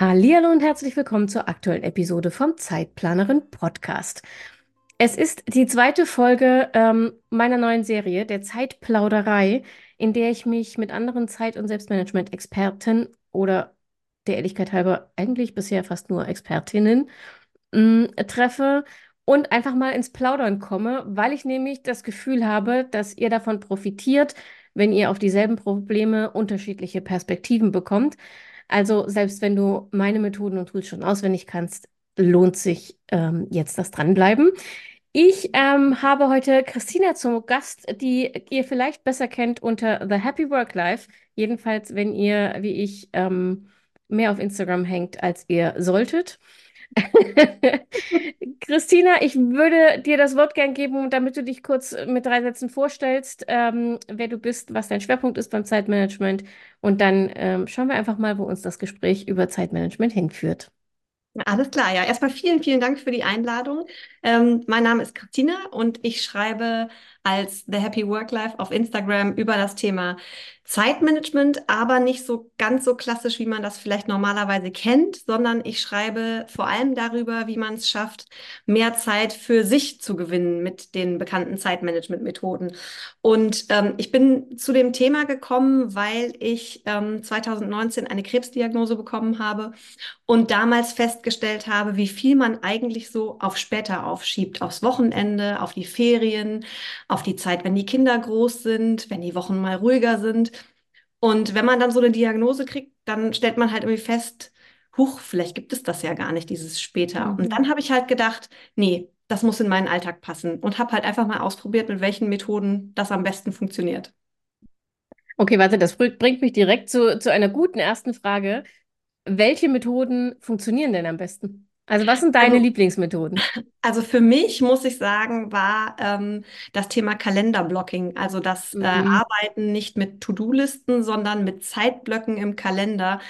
Hallo und herzlich willkommen zur aktuellen Episode vom Zeitplanerin Podcast. Es ist die zweite Folge ähm, meiner neuen Serie, der Zeitplauderei, in der ich mich mit anderen Zeit- und Selbstmanagement-Experten oder der Ehrlichkeit halber eigentlich bisher fast nur Expertinnen mh, mm, treffe und einfach mal ins Plaudern komme, weil ich nämlich das Gefühl habe, dass ihr davon profitiert, wenn ihr auf dieselben Probleme unterschiedliche Perspektiven bekommt also selbst wenn du meine Methoden und Tools schon auswendig kannst, lohnt sich ähm, jetzt das Dranbleiben. Ich ähm, habe heute Christina zum Gast, die ihr vielleicht besser kennt unter The Happy Work Life. Jedenfalls, wenn ihr, wie ich, ähm, mehr auf Instagram hängt, als ihr solltet. Christina, ich würde dir das Wort gern geben, damit du dich kurz mit drei Sätzen vorstellst, ähm, wer du bist, was dein Schwerpunkt ist beim Zeitmanagement. Und dann ähm, schauen wir einfach mal, wo uns das Gespräch über Zeitmanagement hinführt. Alles klar, ja. Erstmal vielen, vielen Dank für die Einladung. Ähm, mein Name ist Christina und ich schreibe als The Happy Work Life auf Instagram über das Thema Zeitmanagement, aber nicht so ganz so klassisch, wie man das vielleicht normalerweise kennt, sondern ich schreibe vor allem darüber, wie man es schafft, mehr Zeit für sich zu gewinnen mit den bekannten Zeitmanagement-Methoden. Und ähm, ich bin zu dem Thema gekommen, weil ich ähm, 2019 eine Krebsdiagnose bekommen habe und damals festgestellt habe, wie viel man eigentlich so auf später aufschiebt, aufs Wochenende, auf die Ferien, auf die Zeit, wenn die Kinder groß sind, wenn die Wochen mal ruhiger sind. Und wenn man dann so eine Diagnose kriegt, dann stellt man halt irgendwie fest, huch, vielleicht gibt es das ja gar nicht, dieses später. Mhm. Und dann habe ich halt gedacht, nee, das muss in meinen Alltag passen und habe halt einfach mal ausprobiert, mit welchen Methoden das am besten funktioniert. Okay, warte, das bringt mich direkt zu, zu einer guten ersten Frage. Welche Methoden funktionieren denn am besten? Also was sind deine also, Lieblingsmethoden? Also für mich, muss ich sagen, war ähm, das Thema Kalenderblocking, also das äh, mhm. äh, Arbeiten nicht mit To-Do-Listen, sondern mit Zeitblöcken im Kalender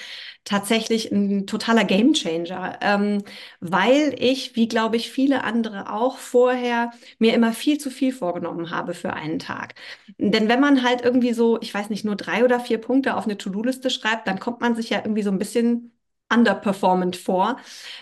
tatsächlich ein totaler Gamechanger, ähm, weil ich, wie glaube ich viele andere auch vorher, mir immer viel zu viel vorgenommen habe für einen Tag. Denn wenn man halt irgendwie so, ich weiß nicht, nur drei oder vier Punkte auf eine To-Do-Liste schreibt, dann kommt man sich ja irgendwie so ein bisschen underperformant vor.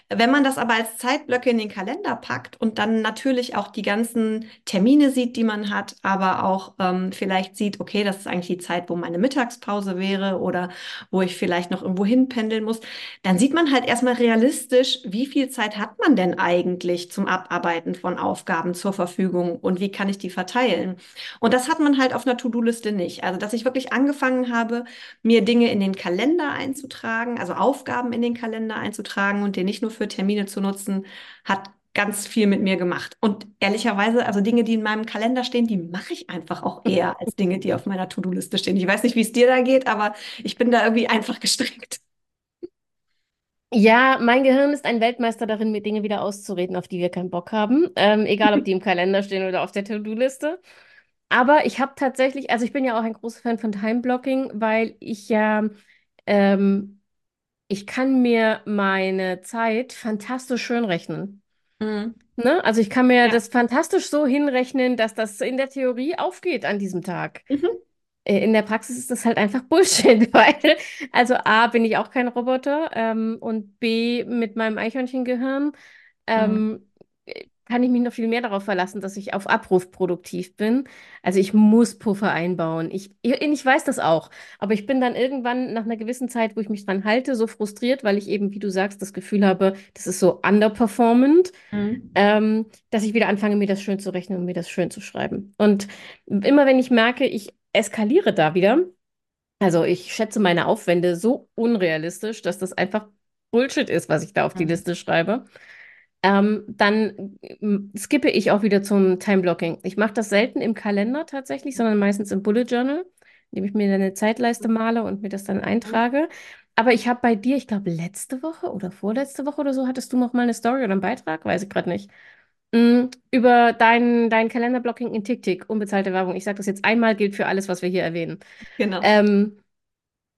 Wenn man das aber als Zeitblöcke in den Kalender packt und dann natürlich auch die ganzen Termine sieht, die man hat, aber auch ähm, vielleicht sieht, okay, das ist eigentlich die Zeit, wo meine Mittagspause wäre oder wo ich vielleicht noch irgendwo hinpendeln muss, dann sieht man halt erstmal realistisch, wie viel Zeit hat man denn eigentlich zum Abarbeiten von Aufgaben zur Verfügung und wie kann ich die verteilen. Und das hat man halt auf einer To-Do-Liste nicht. Also, dass ich wirklich angefangen habe, mir Dinge in den Kalender einzutragen, also Aufgaben in den Kalender einzutragen und den nicht nur für Termine zu nutzen, hat ganz viel mit mir gemacht. Und ehrlicherweise, also Dinge, die in meinem Kalender stehen, die mache ich einfach auch eher als Dinge, die auf meiner To-Do-Liste stehen. Ich weiß nicht, wie es dir da geht, aber ich bin da irgendwie einfach gestrickt. Ja, mein Gehirn ist ein Weltmeister darin, mir Dinge wieder auszureden, auf die wir keinen Bock haben. Ähm, egal, ob die im Kalender stehen oder auf der To-Do-Liste. Aber ich habe tatsächlich, also ich bin ja auch ein großer Fan von Time-Blocking, weil ich ja ähm, ich kann mir meine Zeit fantastisch schön rechnen. Mhm. Ne? Also ich kann mir ja. das fantastisch so hinrechnen, dass das in der Theorie aufgeht an diesem Tag. Mhm. Äh, in der Praxis ist das halt einfach Bullshit, weil, also A, bin ich auch kein Roboter ähm, und B, mit meinem Eichhörnchengehirn ähm, mhm kann ich mich noch viel mehr darauf verlassen, dass ich auf Abruf produktiv bin. Also ich muss Puffer einbauen. Ich, ich, ich weiß das auch. Aber ich bin dann irgendwann nach einer gewissen Zeit, wo ich mich dran halte, so frustriert, weil ich eben, wie du sagst, das Gefühl habe, das ist so underperformant, mhm. ähm, dass ich wieder anfange, mir das schön zu rechnen und mir das schön zu schreiben. Und immer wenn ich merke, ich eskaliere da wieder, also ich schätze meine Aufwände so unrealistisch, dass das einfach Bullshit ist, was ich da auf die mhm. Liste schreibe ähm, dann äh, skippe ich auch wieder zum Time-Blocking. Ich mache das selten im Kalender tatsächlich, sondern meistens im Bullet Journal, indem ich mir dann eine Zeitleiste male und mir das dann eintrage. aber ich habe bei dir, ich glaube, letzte Woche oder vorletzte Woche oder so, hattest du noch mal eine Story oder einen Beitrag, weiß ich gerade nicht, mm, über dein, dein Kalenderblocking in TickTick, unbezahlte Werbung. Ich sage das jetzt einmal, gilt für alles, was wir hier erwähnen. Genau. Ähm,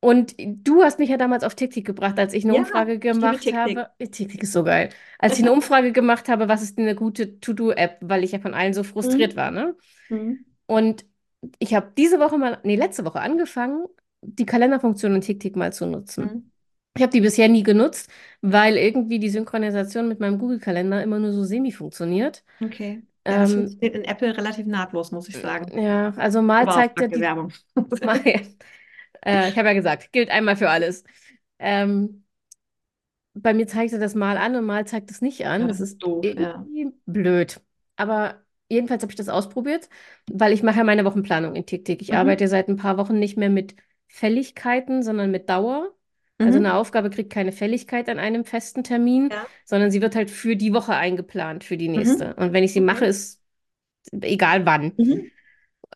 und du hast mich ja damals auf TickTick gebracht, als ich eine Ja, Umfrage ich liebe gemacht TickTick. habe. TickTick ist so geil. Als ich eine Umfrage gemacht habe, was ist denn eine gute To-Do-App, weil ich ja von allen so frustriert war, ne? Mhm. Und ich habe diese Woche mal, nee, letzte Woche angefangen, die Kalenderfunktion in TickTick mal zu nutzen. Mhm. Ich habe die bisher nie genutzt, weil irgendwie die Synchronisation mit meinem Google-Kalender immer nur so semi funktioniert. Okay. Ja, das Ähm, funktioniert in Apple relativ nahtlos, muss ich sagen. ja, also mal Aber zeigt er danke die Werbung. Mal, äh, ich habe ja gesagt, gilt einmal für alles. Ähm, bei mir zeigt er das mal an und mal zeigt es nicht an. Ja, Das ist doof, ja. irgendwie blöd. Aber jedenfalls habe ich das ausprobiert, weil ich mache ja meine Wochenplanung in TickTick. Ich Mhm. arbeite seit ein paar Wochen nicht mehr mit Fälligkeiten, sondern mit Dauer. Also Mhm. eine Aufgabe kriegt keine Fälligkeit an einem festen Termin, Ja. sondern sie wird halt für die Woche eingeplant, für die Mhm. nächste. Und wenn ich sie mache, ist egal wann.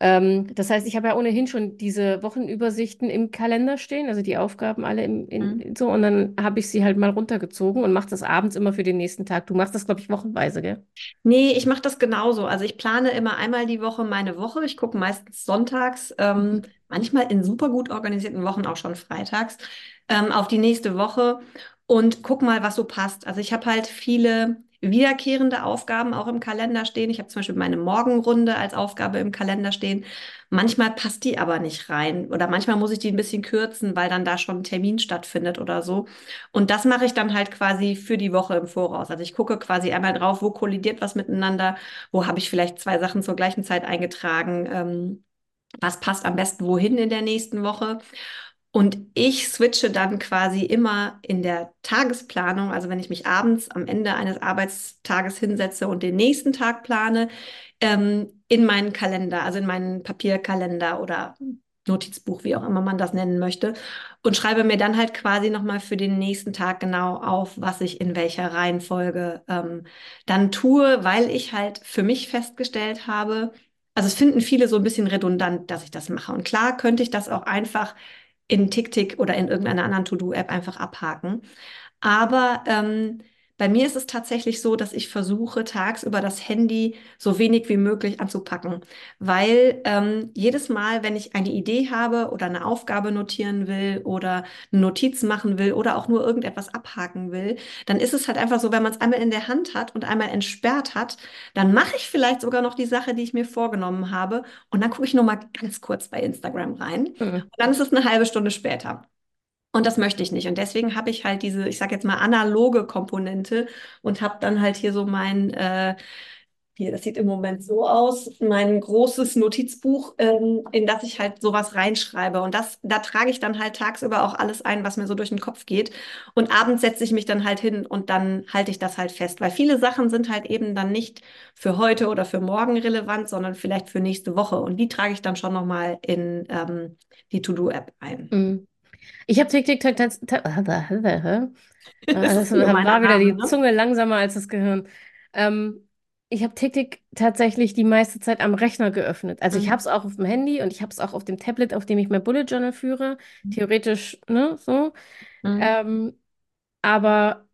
Ähm, das heißt, ich habe ja ohnehin schon diese Wochenübersichten im Kalender stehen, also die Aufgaben alle im, in, Mhm. so, und dann habe ich sie halt mal runtergezogen und mache das abends immer für den nächsten Tag. Du machst das, glaube ich, wochenweise, gell? Nee, ich mache das genauso. Also ich plane immer einmal die Woche meine Woche. Ich gucke meistens sonntags, ähm, Mhm. manchmal in super gut organisierten Wochen auch schon freitags, ähm, auf die nächste Woche und guck mal, was so passt. Also ich habe halt viele wiederkehrende Aufgaben auch im Kalender stehen. Ich habe zum Beispiel meine Morgenrunde als Aufgabe im Kalender stehen. Manchmal passt die aber nicht rein oder manchmal muss ich die ein bisschen kürzen, weil dann da schon ein Termin stattfindet oder so. Und das mache ich dann halt quasi für die Woche im Voraus. Also ich gucke quasi einmal drauf, wo kollidiert was miteinander, wo habe ich vielleicht zwei Sachen zur gleichen Zeit eingetragen, ähm, was passt am besten wohin in der nächsten Woche. Und ich switche dann quasi immer in der Tagesplanung, also wenn ich mich abends am Ende eines Arbeitstages hinsetze und den nächsten Tag plane, ähm, in meinen Kalender, also in meinen Papierkalender oder Notizbuch, wie auch immer man das nennen möchte, und schreibe mir dann halt quasi nochmal für den nächsten Tag genau auf, was ich in welcher Reihenfolge ähm, dann tue, weil ich halt für mich festgestellt habe, also es finden viele so ein bisschen redundant, dass ich das mache. Und klar könnte ich das auch einfach in TickTick oder in irgendeiner anderen To-Do-App einfach abhaken. Aber ähm, bei mir ist es tatsächlich so, dass ich versuche, tagsüber das Handy so wenig wie möglich anzupacken, weil ähm, jedes Mal, wenn ich eine Idee habe oder eine Aufgabe notieren will oder eine Notiz machen will oder auch nur irgendetwas abhaken will, dann ist es halt einfach so, wenn man es einmal in der Hand hat und einmal entsperrt hat, dann mache ich vielleicht sogar noch die Sache, die ich mir vorgenommen habe und dann gucke ich nur mal ganz kurz bei Instagram rein Mhm. und dann ist es eine halbe Stunde später. Und das möchte ich nicht. Und deswegen habe ich halt diese, ich sage jetzt mal, analoge Komponente und habe dann halt hier so mein, äh, hier, das sieht im Moment so aus, mein großes Notizbuch, ähm, in das ich halt sowas reinschreibe. Und das, da trage ich dann halt tagsüber auch alles ein, was mir so durch den Kopf geht. Und abends setze ich mich dann halt hin und dann halte ich das halt fest. Weil viele Sachen sind halt eben dann nicht für heute oder für morgen relevant, sondern vielleicht für nächste Woche. Und die trage ich dann schon nochmal in ähm, die To-Do-App ein. Mhm. Ich habe tat- tat- tat- Das Das war wieder die ne? Zunge langsamer als das Gehirn. Ähm, ich habe TickTick tatsächlich die meiste Zeit am Rechner geöffnet. Also ich Mhm. habe es auch auf dem Handy und ich habe es auch auf dem Tablet, auf dem ich mein Bullet Journal führe. Theoretisch, ne, so. Mhm. Ähm, aber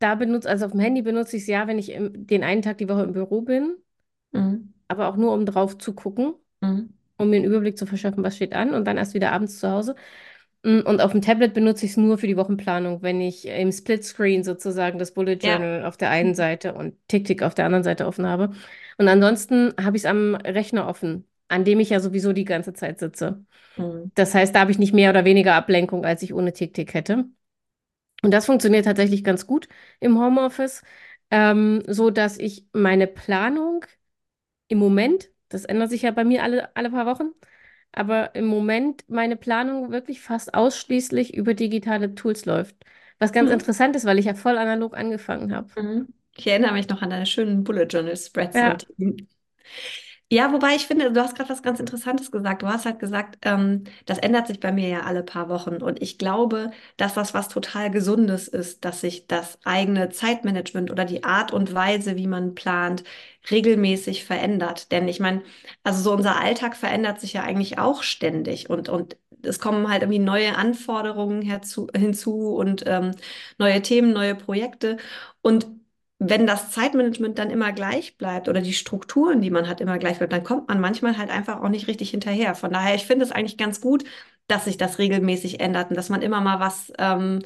da benutze, also auf dem Handy benutze ich es ja, wenn ich im, den einen Tag die Woche im Büro bin, Mhm. aber auch nur um drauf zu gucken, Mhm. um mir einen Überblick zu verschaffen, was steht an und dann erst wieder abends zu Hause. Mm, Und auf dem Tablet benutze ich es nur für die Wochenplanung, wenn ich im Splitscreen sozusagen das Bullet Ja. Journal auf der einen Seite und TickTick auf der anderen Seite offen habe. Und ansonsten habe ich es am Rechner offen, an dem ich ja sowieso die ganze Zeit sitze. Mhm. Das heißt, da habe ich nicht mehr oder weniger Ablenkung, als ich ohne TickTick hätte. Und das funktioniert tatsächlich ganz gut im Homeoffice, ähm, so dass ich meine Planung im Moment, das ändert sich ja bei mir alle, alle paar Wochen, aber im Moment meine Planung wirklich fast ausschließlich über digitale Tools läuft. Was ganz Mhm. interessant ist, weil ich ja voll analog angefangen habe. Mhm. Ich erinnere mich noch an deine schönen Bullet Journal Spreads Ja. Ja, wobei ich finde, du hast gerade was ganz Interessantes gesagt. Du hast halt gesagt, ähm, das ändert sich bei mir ja alle paar Wochen. Und ich glaube, dass das was total Gesundes ist, dass sich das eigene Zeitmanagement oder die Art und Weise, wie man plant, regelmäßig verändert. Denn ich meine, also so unser Alltag verändert sich ja eigentlich auch ständig. Und, und es kommen halt irgendwie neue Anforderungen herzu, hinzu und ähm, neue Themen, neue Projekte. Und wenn das Zeitmanagement dann immer gleich bleibt oder die Strukturen, die man hat, immer gleich bleibt, dann kommt man manchmal halt einfach auch nicht richtig hinterher. Von daher, ich finde es eigentlich ganz gut, dass sich das regelmäßig ändert und dass man immer mal was ähm,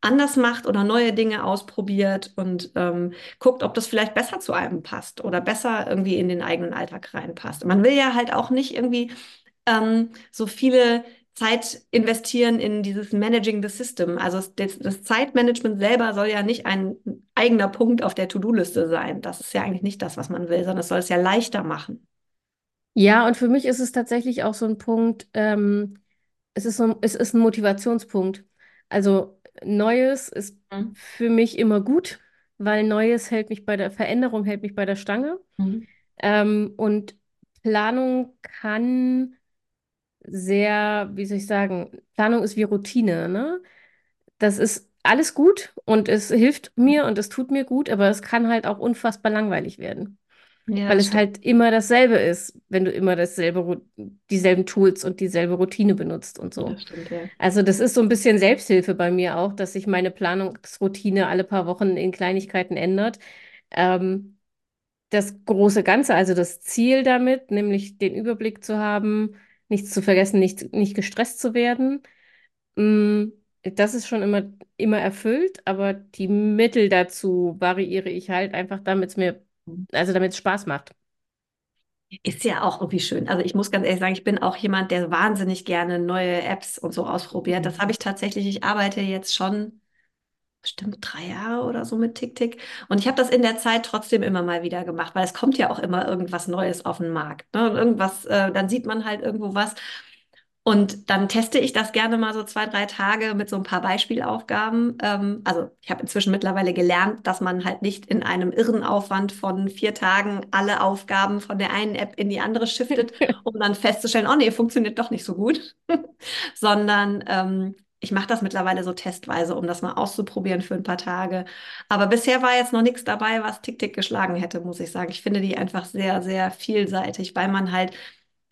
anders macht oder neue Dinge ausprobiert und ähm, guckt, ob das vielleicht besser zu einem passt oder besser irgendwie in den eigenen Alltag reinpasst. Man will ja halt auch nicht irgendwie ähm, so viele Zeit investieren in dieses Managing the System. Also das, das, Zeitmanagement selber soll ja nicht ein eigener Punkt auf der To-Do-Liste sein. Das ist ja eigentlich nicht das, was man will, sondern es soll es ja leichter machen. Ja, und für mich ist es tatsächlich auch so ein Punkt, ähm, es ist so, es ist ein Motivationspunkt. Also Neues ist mhm. für mich immer gut, weil Neues hält mich bei der Veränderung, hält mich bei der Stange. Mhm. Ähm, und Planung kann sehr, wie soll ich sagen, Planung ist wie Routine, ne? Das ist alles gut und es hilft mir und es tut mir gut, aber es kann halt auch unfassbar langweilig werden. Ja, weil es stimmt. halt immer dasselbe ist, wenn du immer dasselbe, dieselben Tools und dieselbe Routine benutzt und so. Das stimmt, ja. Also das ist so ein bisschen Selbsthilfe bei mir auch, dass sich meine Planungsroutine alle paar Wochen in Kleinigkeiten ändert. Ähm, das große Ganze, also das Ziel damit, nämlich den Überblick zu haben, nichts zu vergessen, nicht, nicht gestresst zu werden, mm, das ist schon immer, immer erfüllt, aber die Mittel dazu variiere ich halt einfach, damit es mir, also damit es Spaß macht. Ist ja auch irgendwie schön. Also ich muss ganz ehrlich sagen, ich bin auch jemand, der wahnsinnig gerne neue Apps und so ausprobiert. Das mhm. habe ich tatsächlich, ich arbeite jetzt schon bestimmt drei Jahre oder so mit TickTick. Und ich habe das in der Zeit trotzdem immer mal wieder gemacht, weil es kommt ja auch immer irgendwas Neues auf den Markt. Ne? Und irgendwas, äh, dann sieht man halt irgendwo was. Und dann teste ich das gerne mal so zwei, drei Tage mit so ein paar Beispielaufgaben. Ähm, also ich habe inzwischen mittlerweile gelernt, dass man halt nicht in einem irren Aufwand von vier Tagen alle Aufgaben von der einen App in die andere shiftet, um dann festzustellen, oh nee, funktioniert doch nicht so gut, sondern ähm, ich mache das mittlerweile so testweise, um das mal auszuprobieren für ein paar Tage. Aber bisher war jetzt noch nichts dabei, was TickTick geschlagen hätte, muss ich sagen. Ich finde die einfach sehr, sehr vielseitig, weil man halt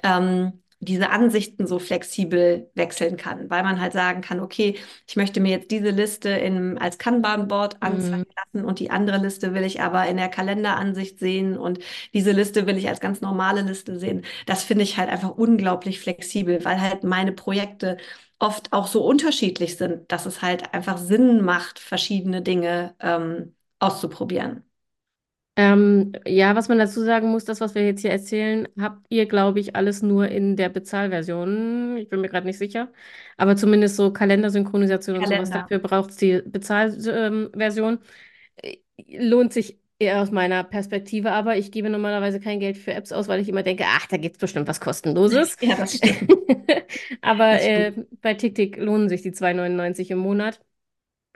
ähm, diese Ansichten so flexibel wechseln kann, weil man halt sagen kann, okay, ich möchte mir jetzt diese Liste in, als Kanban-Board anzeigen mhm. lassen und die andere Liste will ich aber in der Kalenderansicht sehen und diese Liste will ich als ganz normale Liste sehen. Das finde ich halt einfach unglaublich flexibel, weil halt meine Projekte oft auch so unterschiedlich sind, dass es halt einfach Sinn macht, verschiedene Dinge ähm, auszuprobieren. Ähm, ja, was man dazu sagen muss, das, was wir jetzt hier erzählen, habt ihr, glaube ich, alles nur in der Bezahlversion. Ich bin mir gerade nicht sicher. Aber zumindest so Kalendersynchronisation Kalender. und sowas, dafür braucht es die Bezahlversion. Ähm, lohnt sich eher aus meiner Perspektive, aber ich gebe normalerweise kein Geld für Apps aus, weil ich immer denke, ach, da gibt es bestimmt was Kostenloses. Ja, das stimmt. aber das stimmt. Äh, bei TickTick lohnen sich die 2,99 im Monat.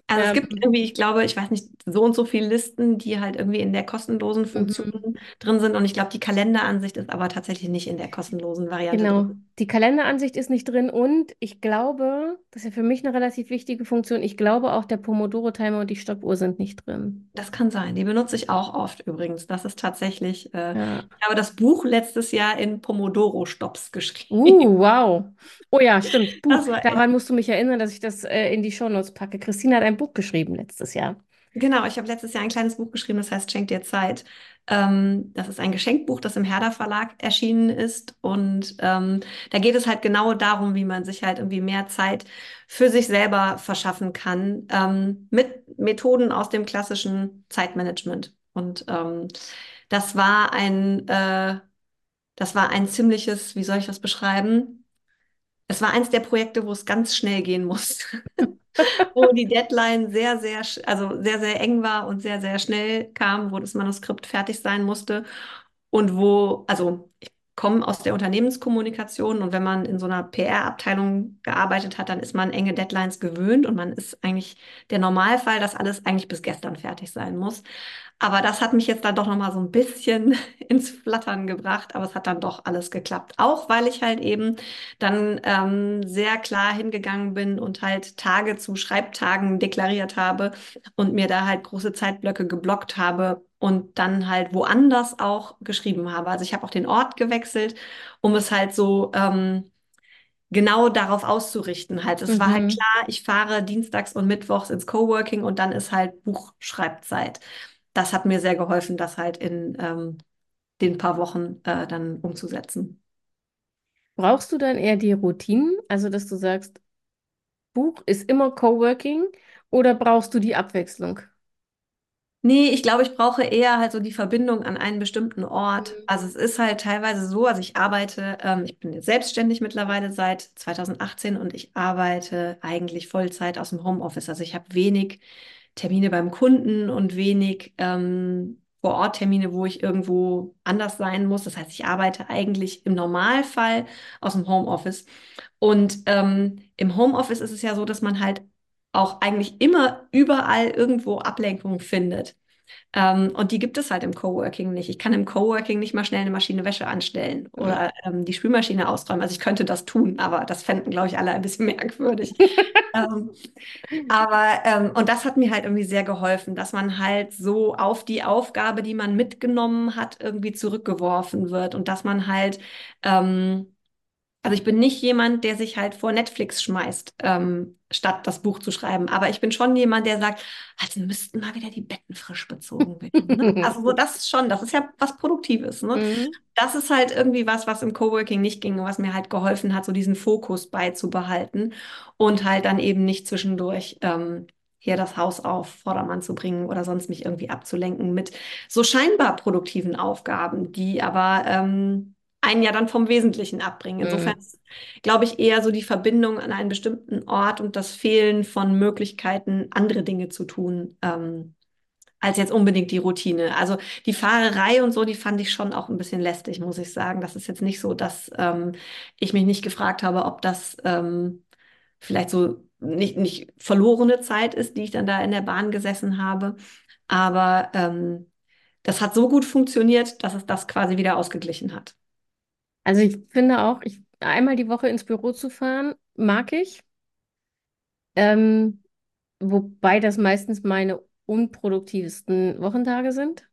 Also es gibt ähm, irgendwie, ich glaube, ich weiß nicht, so und so viele Listen, die halt irgendwie in der kostenlosen mhm. Funktion mhm. drin sind. Und ich glaube, die Kalenderansicht ist aber tatsächlich nicht in der kostenlosen Variante genau. drin. Die Kalenderansicht ist nicht drin und ich glaube, das ist ja für mich eine relativ wichtige Funktion, ich glaube auch der Pomodoro-Timer und die Stoppuhr sind nicht drin. Das kann sein. Die benutze ich auch oft übrigens. Das ist tatsächlich, äh, ja. ich habe das Buch letztes Jahr in Pomodoro-Stops geschrieben. Uh, wow. Oh ja, stimmt. Buch. Daran musst du mich erinnern, dass ich das äh, in die Shownotes packe. Christine hat ein Buch geschrieben letztes Jahr. Genau, ich habe letztes Jahr ein kleines Buch geschrieben, das heißt Schenk dir Zeit. Ähm, das ist ein Geschenkbuch, das im Herder Verlag erschienen ist. Und ähm, da geht es halt genau darum, wie man sich halt irgendwie mehr Zeit für sich selber verschaffen kann, ähm, mit Methoden aus dem klassischen Zeitmanagement. Und ähm, das war ein, äh, das war ein ziemliches, wie soll ich das beschreiben? Es war eins der Projekte, wo es ganz schnell gehen muss. wo die Deadline sehr, sehr, also sehr, sehr eng war und sehr, sehr schnell kam, wo das Manuskript fertig sein musste und wo, also ich komme aus der Unternehmenskommunikation und wenn man in so einer PR-Abteilung gearbeitet hat, dann ist man enge Deadlines gewöhnt und man ist eigentlich der Normalfall, dass alles eigentlich bis gestern fertig sein muss. Aber das hat mich jetzt dann doch nochmal so ein bisschen ins Flattern gebracht, aber es hat dann doch alles geklappt. Auch weil ich halt eben dann ähm, sehr klar hingegangen bin und halt Tage zu Schreibtagen deklariert habe und mir da halt große Zeitblöcke geblockt habe und dann halt woanders auch geschrieben habe. Also ich habe auch den Ort gewechselt, um es halt so ähm, genau darauf auszurichten halt. Es war halt Mhm. klar, ich fahre dienstags und mittwochs ins Coworking und dann ist halt Buchschreibzeit. Das hat mir sehr geholfen, das halt in ähm, den paar Wochen äh, dann umzusetzen. Brauchst du dann eher die Routinen, also dass du sagst, Buch ist immer Coworking oder brauchst du die Abwechslung? Nee, ich glaube, ich brauche eher halt so die Verbindung an einen bestimmten Ort. Mhm. Also es ist halt teilweise so, also ich arbeite, ähm, ich bin jetzt selbstständig mittlerweile seit 2018 und ich arbeite eigentlich Vollzeit aus dem Homeoffice. Also ich habe wenig Termine beim Kunden und wenig ähm, Vor-Ort-Termine, wo ich irgendwo anders sein muss. Das heißt, ich arbeite eigentlich im Normalfall aus dem Homeoffice. Und ähm, im Homeoffice ist es ja so, dass man halt auch eigentlich immer überall irgendwo Ablenkung findet. Ähm, und die gibt es halt im Coworking nicht. Ich kann im Coworking nicht mal schnell eine Maschine Wäsche anstellen oder ähm, die Spülmaschine ausräumen. Also ich könnte das tun, aber das fänden, glaube ich, alle ein bisschen merkwürdig. ähm, aber, ähm, und das hat mir halt irgendwie sehr geholfen, dass man halt so auf die Aufgabe, die man mitgenommen hat, irgendwie zurückgeworfen wird und dass man halt, ähm, also ich bin nicht jemand, der sich halt vor Netflix schmeißt, ähm, statt das Buch zu schreiben. Aber ich bin schon jemand, der sagt, also müssten mal wieder die Betten frisch bezogen werden. Ne? Also so, das ist schon, das ist ja was Produktives. Ne? Mhm. Das ist halt irgendwie was, was im Coworking nicht ging und was mir halt geholfen hat, so diesen Fokus beizubehalten und halt dann eben nicht zwischendurch ähm, hier das Haus auf Vordermann zu bringen oder sonst mich irgendwie abzulenken mit so scheinbar produktiven Aufgaben, die aber ähm, einen ja dann vom Wesentlichen abbringen. Insofern Mhm. glaube ich, eher so die Verbindung an einen bestimmten Ort und das Fehlen von Möglichkeiten, andere Dinge zu tun, ähm, als jetzt unbedingt die Routine. Also die Fahrerei und so, die fand ich schon auch ein bisschen lästig, muss ich sagen. Das ist jetzt nicht so, dass ähm, ich mich nicht gefragt habe, ob das ähm, vielleicht so nicht, nicht verlorene Zeit ist, die ich dann da in der Bahn gesessen habe. Aber ähm, das hat so gut funktioniert, dass es das quasi wieder ausgeglichen hat. Also ich finde auch, ich, einmal die Woche ins Büro zu fahren, mag ich. Ähm, wobei das meistens meine unproduktivsten Wochentage sind.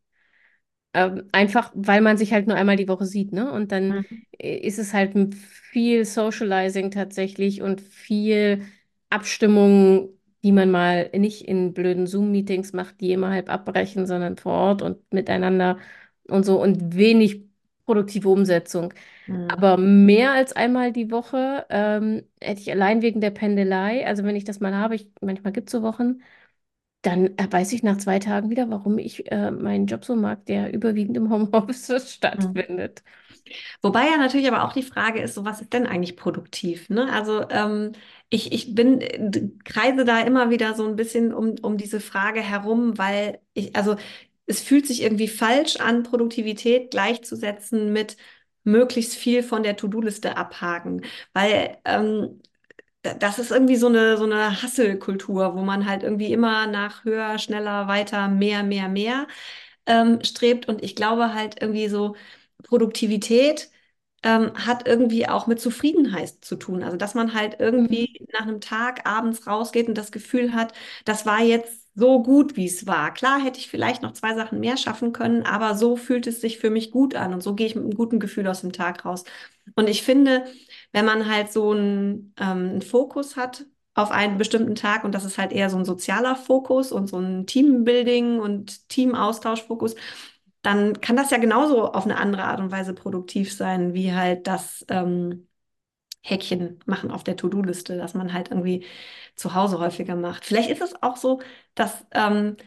Ähm, einfach, weil man sich halt nur einmal die Woche sieht, ne? Und dann Mhm. ist es halt viel Socializing tatsächlich und viel Abstimmung, die man mal nicht in blöden Zoom-Meetings macht, die immer halb abbrechen, sondern vor Ort und miteinander und so und wenig produktive Umsetzung. Mhm. Aber mehr als einmal die Woche ähm, hätte ich allein wegen der Pendelei, also wenn ich das mal habe, ich, manchmal gibt es so Wochen, dann äh, weiß ich nach zwei Tagen wieder, warum ich äh, meinen Job so mag, der überwiegend im Homeoffice stattfindet. Wobei ja natürlich aber auch die Frage ist, so was ist denn eigentlich produktiv? Ne? Also ähm, ich, ich bin, äh, kreise da immer wieder so ein bisschen um, um diese Frage herum, weil ich, also es fühlt sich irgendwie falsch an, Produktivität gleichzusetzen mit möglichst viel von der To-Do-Liste abhaken. Weil ähm, da- das ist irgendwie so eine, so eine Hustle-Kultur, wo man halt irgendwie immer nach höher, schneller, weiter, mehr, mehr, mehr ähm, strebt. Und ich glaube halt irgendwie so, Produktivität ähm, hat irgendwie auch mit Zufriedenheit zu tun. Also, dass man halt Mhm. irgendwie nach einem Tag abends rausgeht und das Gefühl hat, das war jetzt so gut, wie es war. Klar hätte ich vielleicht noch zwei Sachen mehr schaffen können, aber so fühlt es sich für mich gut an und so gehe ich mit einem guten Gefühl aus dem Tag raus. Und ich finde, wenn man halt so einen, ähm, einen Fokus hat auf einen bestimmten Tag und das ist halt eher so ein sozialer Fokus und so ein Teambuilding und Teamaustauschfokus, dann kann das ja genauso auf eine andere Art und Weise produktiv sein, wie halt das ähm, Häkchen machen auf der To-Do-Liste, dass man halt irgendwie zu Hause häufiger macht. Vielleicht ist es auch so, dass ähm,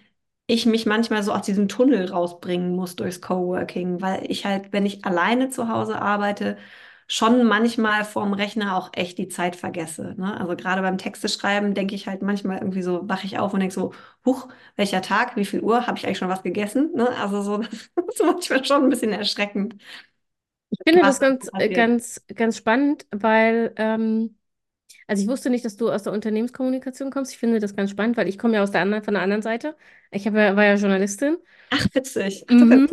ich mich manchmal so aus diesem Tunnel rausbringen muss durchs Coworking, weil ich halt, wenn ich alleine zu Hause arbeite, schon manchmal vorm Rechner auch echt die Zeit vergesse. Ne? Also gerade beim Texteschreiben denke ich halt manchmal irgendwie so, wache ich auf und denke so, huch, welcher Tag, wie viel Uhr, habe ich eigentlich schon was gegessen? Ne? Also so, das ist manchmal schon ein bisschen erschreckend, Ich finde das ganz, äh, ganz, ganz spannend, weil, ähm, also ich wusste nicht, dass du aus der Unternehmenskommunikation kommst. Ich finde das ganz spannend, weil ich komme ja aus der anderen, von der anderen Seite. Ich hab war ja Journalistin. Ach, witzig. Mhm.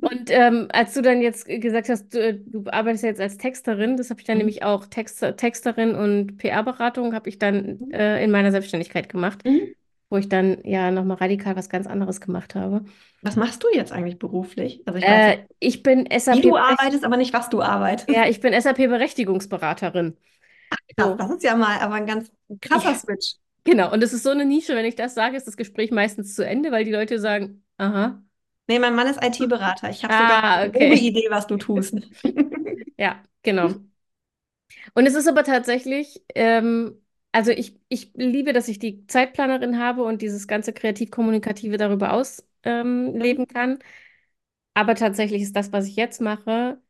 Und ähm, als du dann jetzt gesagt hast, du, du arbeitest ja jetzt als Texterin, das habe ich dann Mhm. nämlich auch Text, Texterin und PR-Beratung habe ich dann äh, in meiner Selbstständigkeit gemacht, Mhm. Wo ich dann ja nochmal radikal was ganz anderes gemacht habe. Was machst du jetzt eigentlich beruflich? Also ich weiß Äh, ich bin wie du arbeitest, aber nicht, was du arbeitest. Ja, ich bin SAP-Berechtigungsberaterin. Krass, das ist ja mal aber ein ganz krasser Ja. Switch. Genau, und es ist so eine Nische, wenn ich das sage, ist das Gespräch meistens zu Ende, weil die Leute sagen, aha, Nee, mein Mann ist IT-Berater. Ich habe sogar ah, eine grobe okay. Idee, was du tust. Ja, genau. Und es ist aber tatsächlich, ähm, also ich, ich liebe, dass ich die Zeitplanerin habe und dieses ganze kreativ-kommunikative darüber ausleben ähm, leben kann. Aber tatsächlich ist das, was ich jetzt mache,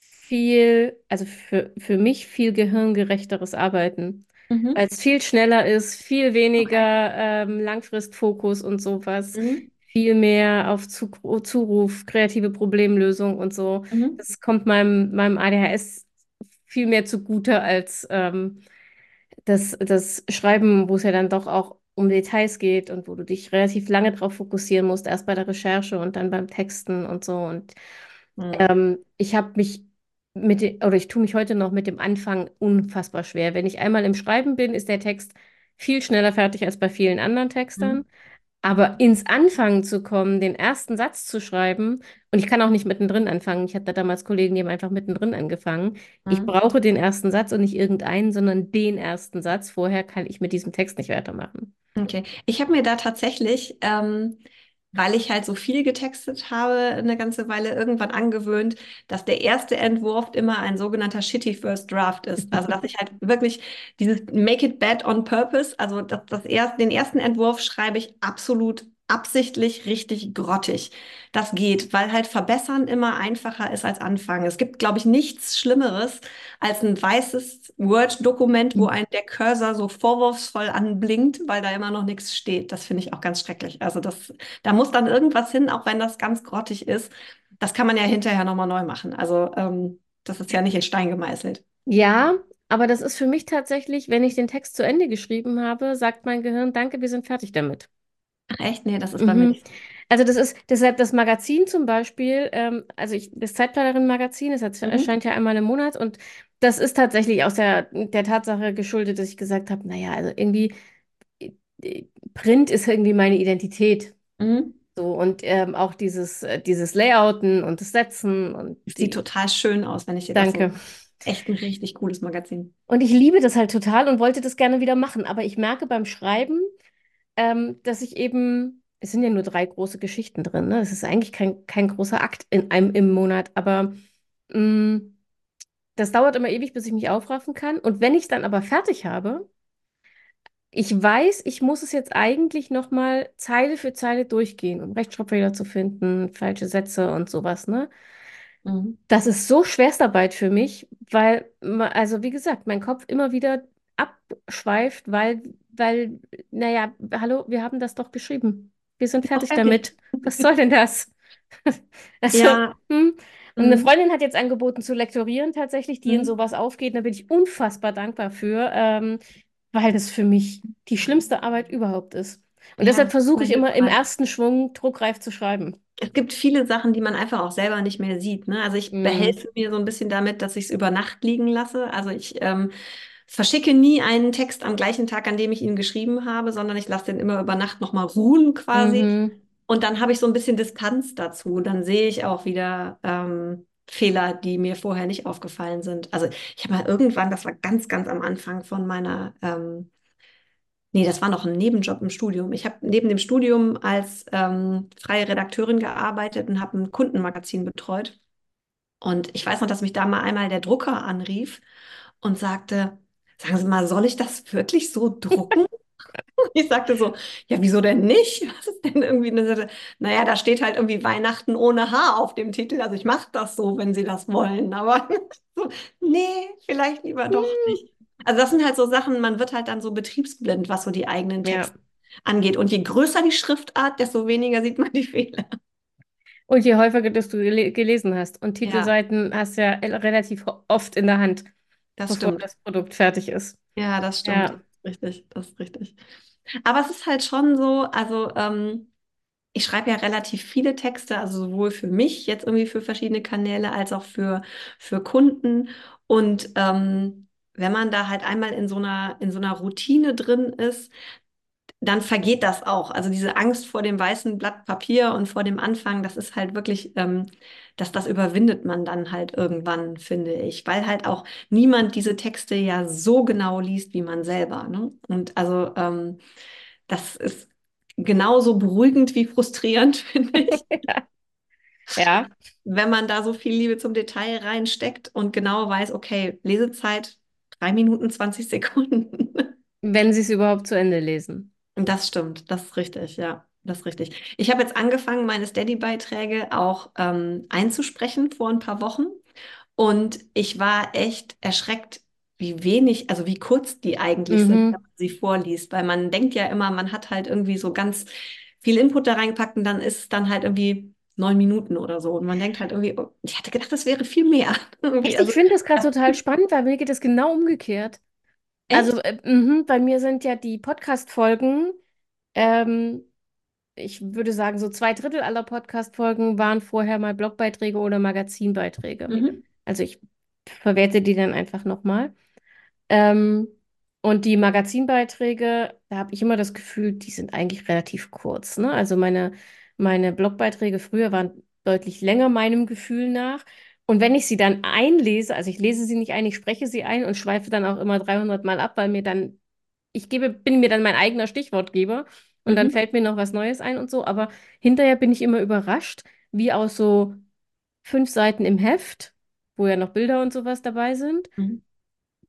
viel, also für, für mich viel gehirngerechteres Arbeiten. Mhm. Weil es viel schneller ist, viel Okay. weniger ähm, Langfristfokus und sowas, Mhm. viel mehr auf Zu Zuruf, kreative Problemlösung und so. Mhm. Das kommt meinem, meinem ADHS viel mehr zugute als ähm, das, das Schreiben, wo es ja dann doch auch um Details geht und wo du dich relativ lange drauf fokussieren musst, erst bei der Recherche und dann beim Texten und so. Und Mhm. ähm, ich habe mich mit, de- oder ich tue mich heute noch mit dem Anfang unfassbar schwer. Wenn ich einmal im Schreiben bin, ist der Text viel schneller fertig als bei vielen anderen Textern. Mhm. Aber ins Anfangen zu kommen, den ersten Satz zu schreiben, und ich kann auch nicht mittendrin anfangen. Ich hatte damals Kollegen, die haben einfach mittendrin angefangen. Ich Mhm. brauche den ersten Satz und nicht irgendeinen, sondern den ersten Satz. Vorher kann ich mit diesem Text nicht weitermachen. Okay. Ich habe mir da tatsächlich, ähm, weil ich halt so viel getextet habe, eine ganze Weile irgendwann angewöhnt, dass der erste Entwurf immer ein sogenannter shitty First Draft ist. Also, dass ich halt wirklich dieses Make it bad on purpose, also das, das erst, den ersten Entwurf schreibe ich absolut absichtlich richtig grottig. Das geht, weil halt verbessern immer einfacher ist als anfangen. Es gibt, glaube ich, nichts Schlimmeres als ein weißes Word-Dokument, wo ein der Cursor so vorwurfsvoll anblinkt, weil da immer noch nichts steht. Das finde ich auch ganz schrecklich. Also das, da muss dann irgendwas hin, auch wenn das ganz grottig ist. Das kann man ja hinterher nochmal neu machen. Also ähm, das ist ja nicht in Stein gemeißelt. Ja, aber das ist für mich tatsächlich, wenn ich den Text zu Ende geschrieben habe, sagt mein Gehirn, danke, wir sind fertig damit. Ach echt? Nee, das ist bei mir Mhm. nicht. so. Also das ist deshalb das Magazin zum Beispiel, ähm, also ich, das Zeitplanerin-Magazin, es hat- Mhm. erscheint ja einmal im Monat und das ist tatsächlich aus der, der Tatsache geschuldet, dass ich gesagt habe, naja, also irgendwie äh, Print ist irgendwie meine Identität. Mhm. So und ähm, auch dieses, äh, dieses Layouten und das Setzen und Sieht die, total schön aus, wenn ich dir das so. danke. Echt ein richtig cooles Magazin. Und ich liebe das halt total und wollte das gerne wieder machen, aber ich merke beim Schreiben, ähm, dass ich eben, es sind ja nur drei große Geschichten drin, ne? Es ist eigentlich kein, kein großer Akt in einem im Monat, aber mh, das dauert immer ewig, bis ich mich aufraffen kann. Und wenn ich es dann aber fertig habe, ich weiß, ich muss es jetzt eigentlich nochmal Zeile für Zeile durchgehen, um Rechtschreibfehler zu finden, falsche Sätze und sowas, ne? Mhm. Das ist so Schwerstarbeit für mich, weil, also wie gesagt, mein Kopf immer wieder abschweift, weil, weil, naja, hallo, wir haben das doch geschrieben. Wir sind fertig fertig. damit. Was soll denn das? Also, Ja. hm. Und eine Mhm. Freundin hat jetzt angeboten zu lektorieren tatsächlich, die in Mhm. sowas aufgeht. Da bin ich unfassbar dankbar für, ähm, weil das für mich die schlimmste Arbeit überhaupt ist. Und Ja, deshalb versuche ich immer im ersten Schwung druckreif zu schreiben. Es gibt viele Sachen, die man einfach auch selber nicht mehr sieht. Ne? Also ich Mm. behelfe mir so ein bisschen damit, dass ich es über Nacht liegen lasse. Also ich ähm, verschicke nie einen Text am gleichen Tag, an dem ich ihn geschrieben habe, sondern ich lasse den immer über Nacht nochmal ruhen quasi. Mhm. Und dann habe ich so ein bisschen Distanz dazu. Dann sehe ich auch wieder ähm, Fehler, die mir vorher nicht aufgefallen sind. Also ich habe mal irgendwann, das war ganz, ganz am Anfang von meiner, ähm, nee, das war noch ein Nebenjob im Studium. Ich habe neben dem Studium als ähm, freie Redakteurin gearbeitet und habe ein Kundenmagazin betreut. Und ich weiß noch, dass mich da mal einmal der Drucker anrief und sagte, sagen Sie mal, soll ich das wirklich so drucken? Ich sagte so, ja, wieso denn nicht? Was ist denn irgendwie eine, naja, da steht halt irgendwie Weihnachten ohne Haar auf dem Titel. Also ich mache das so, wenn Sie das wollen. Aber so, nee, vielleicht lieber doch nicht. Also das sind halt so Sachen, man wird halt dann so betriebsblind, was so die eigenen Ja. Texte angeht. Und je größer die Schriftart, desto weniger sieht man die Fehler. Und je häufiger das du gele gelesen hast. Und Ja, Titelseiten hast du ja relativ oft in der Hand, das bevor stimmt. das Produkt fertig ist. Ja, das stimmt. Ja. Richtig. Das ist richtig. Aber es ist halt schon so, also ähm, ich schreibe ja relativ viele Texte, also sowohl für mich, jetzt irgendwie für verschiedene Kanäle, als auch für, für Kunden. Und ähm, wenn man da halt einmal in so einer, in so einer Routine drin ist, dann vergeht das auch. Also diese Angst vor dem weißen Blatt Papier und vor dem Anfang, das ist halt wirklich, ähm, dass das überwindet man dann halt irgendwann, finde ich, weil halt auch niemand diese Texte ja so genau liest wie man selber. Ne? Und also ähm, das ist genauso beruhigend wie frustrierend, finde ich. ja. Wenn man da so viel Liebe zum Detail reinsteckt und genau weiß, okay, Lesezeit drei Minuten 20 Sekunden. Wenn sie es überhaupt zu Ende lesen. Das stimmt, das ist richtig, ja. Das ist richtig. Ich habe jetzt angefangen, meine Steady-Beiträge auch ähm, einzusprechen vor ein paar Wochen. Und ich war echt erschreckt, wie wenig, also wie kurz die eigentlich sind, Mhm. wenn man sie vorliest. Weil man denkt ja immer, man hat halt irgendwie so ganz viel Input da reingepackt und dann ist es dann halt irgendwie neun Minuten oder so. Und man denkt halt irgendwie, oh, ich hatte gedacht, das wäre viel mehr. Echt, also, ich finde das gerade total spannend, weil mir geht es genau umgekehrt. Also, äh, mhm, bei mir sind ja die Podcast-Folgen, ähm, ich würde sagen, so zwei Drittel aller Podcast-Folgen waren vorher mal Blogbeiträge oder Magazinbeiträge. mhm. Also ich verwerte die dann einfach nochmal. Ähm, und die Magazinbeiträge, da habe ich immer das Gefühl, die sind eigentlich relativ kurz. Ne? Also meine, meine Blogbeiträge früher waren deutlich länger meinem Gefühl nach. Und wenn ich sie dann einlese, also ich lese sie nicht ein, ich spreche sie ein und schweife dann auch immer 300 Mal ab, weil mir dann, ich gebe, bin mir dann mein eigener Stichwortgeber und dann Mhm. fällt mir noch was Neues ein und so. Aber hinterher bin ich immer überrascht, wie aus so fünf Seiten im Heft, wo ja noch Bilder und sowas dabei sind, Mhm.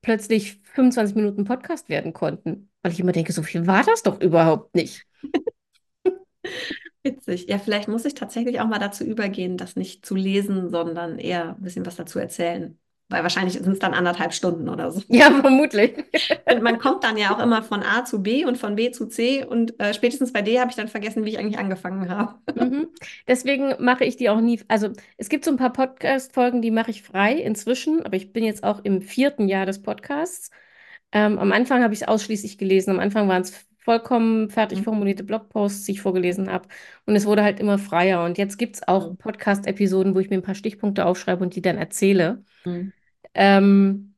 plötzlich 25 Minuten Podcast werden konnten. Weil ich immer denke, so viel war das doch überhaupt nicht. Witzig. Ja, vielleicht muss ich tatsächlich auch mal dazu übergehen, das nicht zu lesen, sondern eher ein bisschen was dazu erzählen. Weil wahrscheinlich sind es dann anderthalb Stunden oder so. Ja, vermutlich. Und man kommt dann ja auch immer von A zu B und von B zu C und äh, spätestens bei D habe ich dann vergessen, wie ich eigentlich angefangen habe. Mhm. Deswegen mache ich die auch nie. Also es gibt so ein paar Podcast-Folgen, die mache ich frei inzwischen, aber ich bin jetzt auch im vierten Jahr des Podcasts. Ähm, am Anfang habe ich es ausschließlich gelesen. Am Anfang waren es vollkommen fertig Mhm. formulierte Blogposts, die ich vorgelesen habe. Und es wurde halt immer freier. Und jetzt gibt es auch. Podcast-Episoden, wo ich mir ein paar Stichpunkte aufschreibe und die dann erzähle. Mhm. Ähm,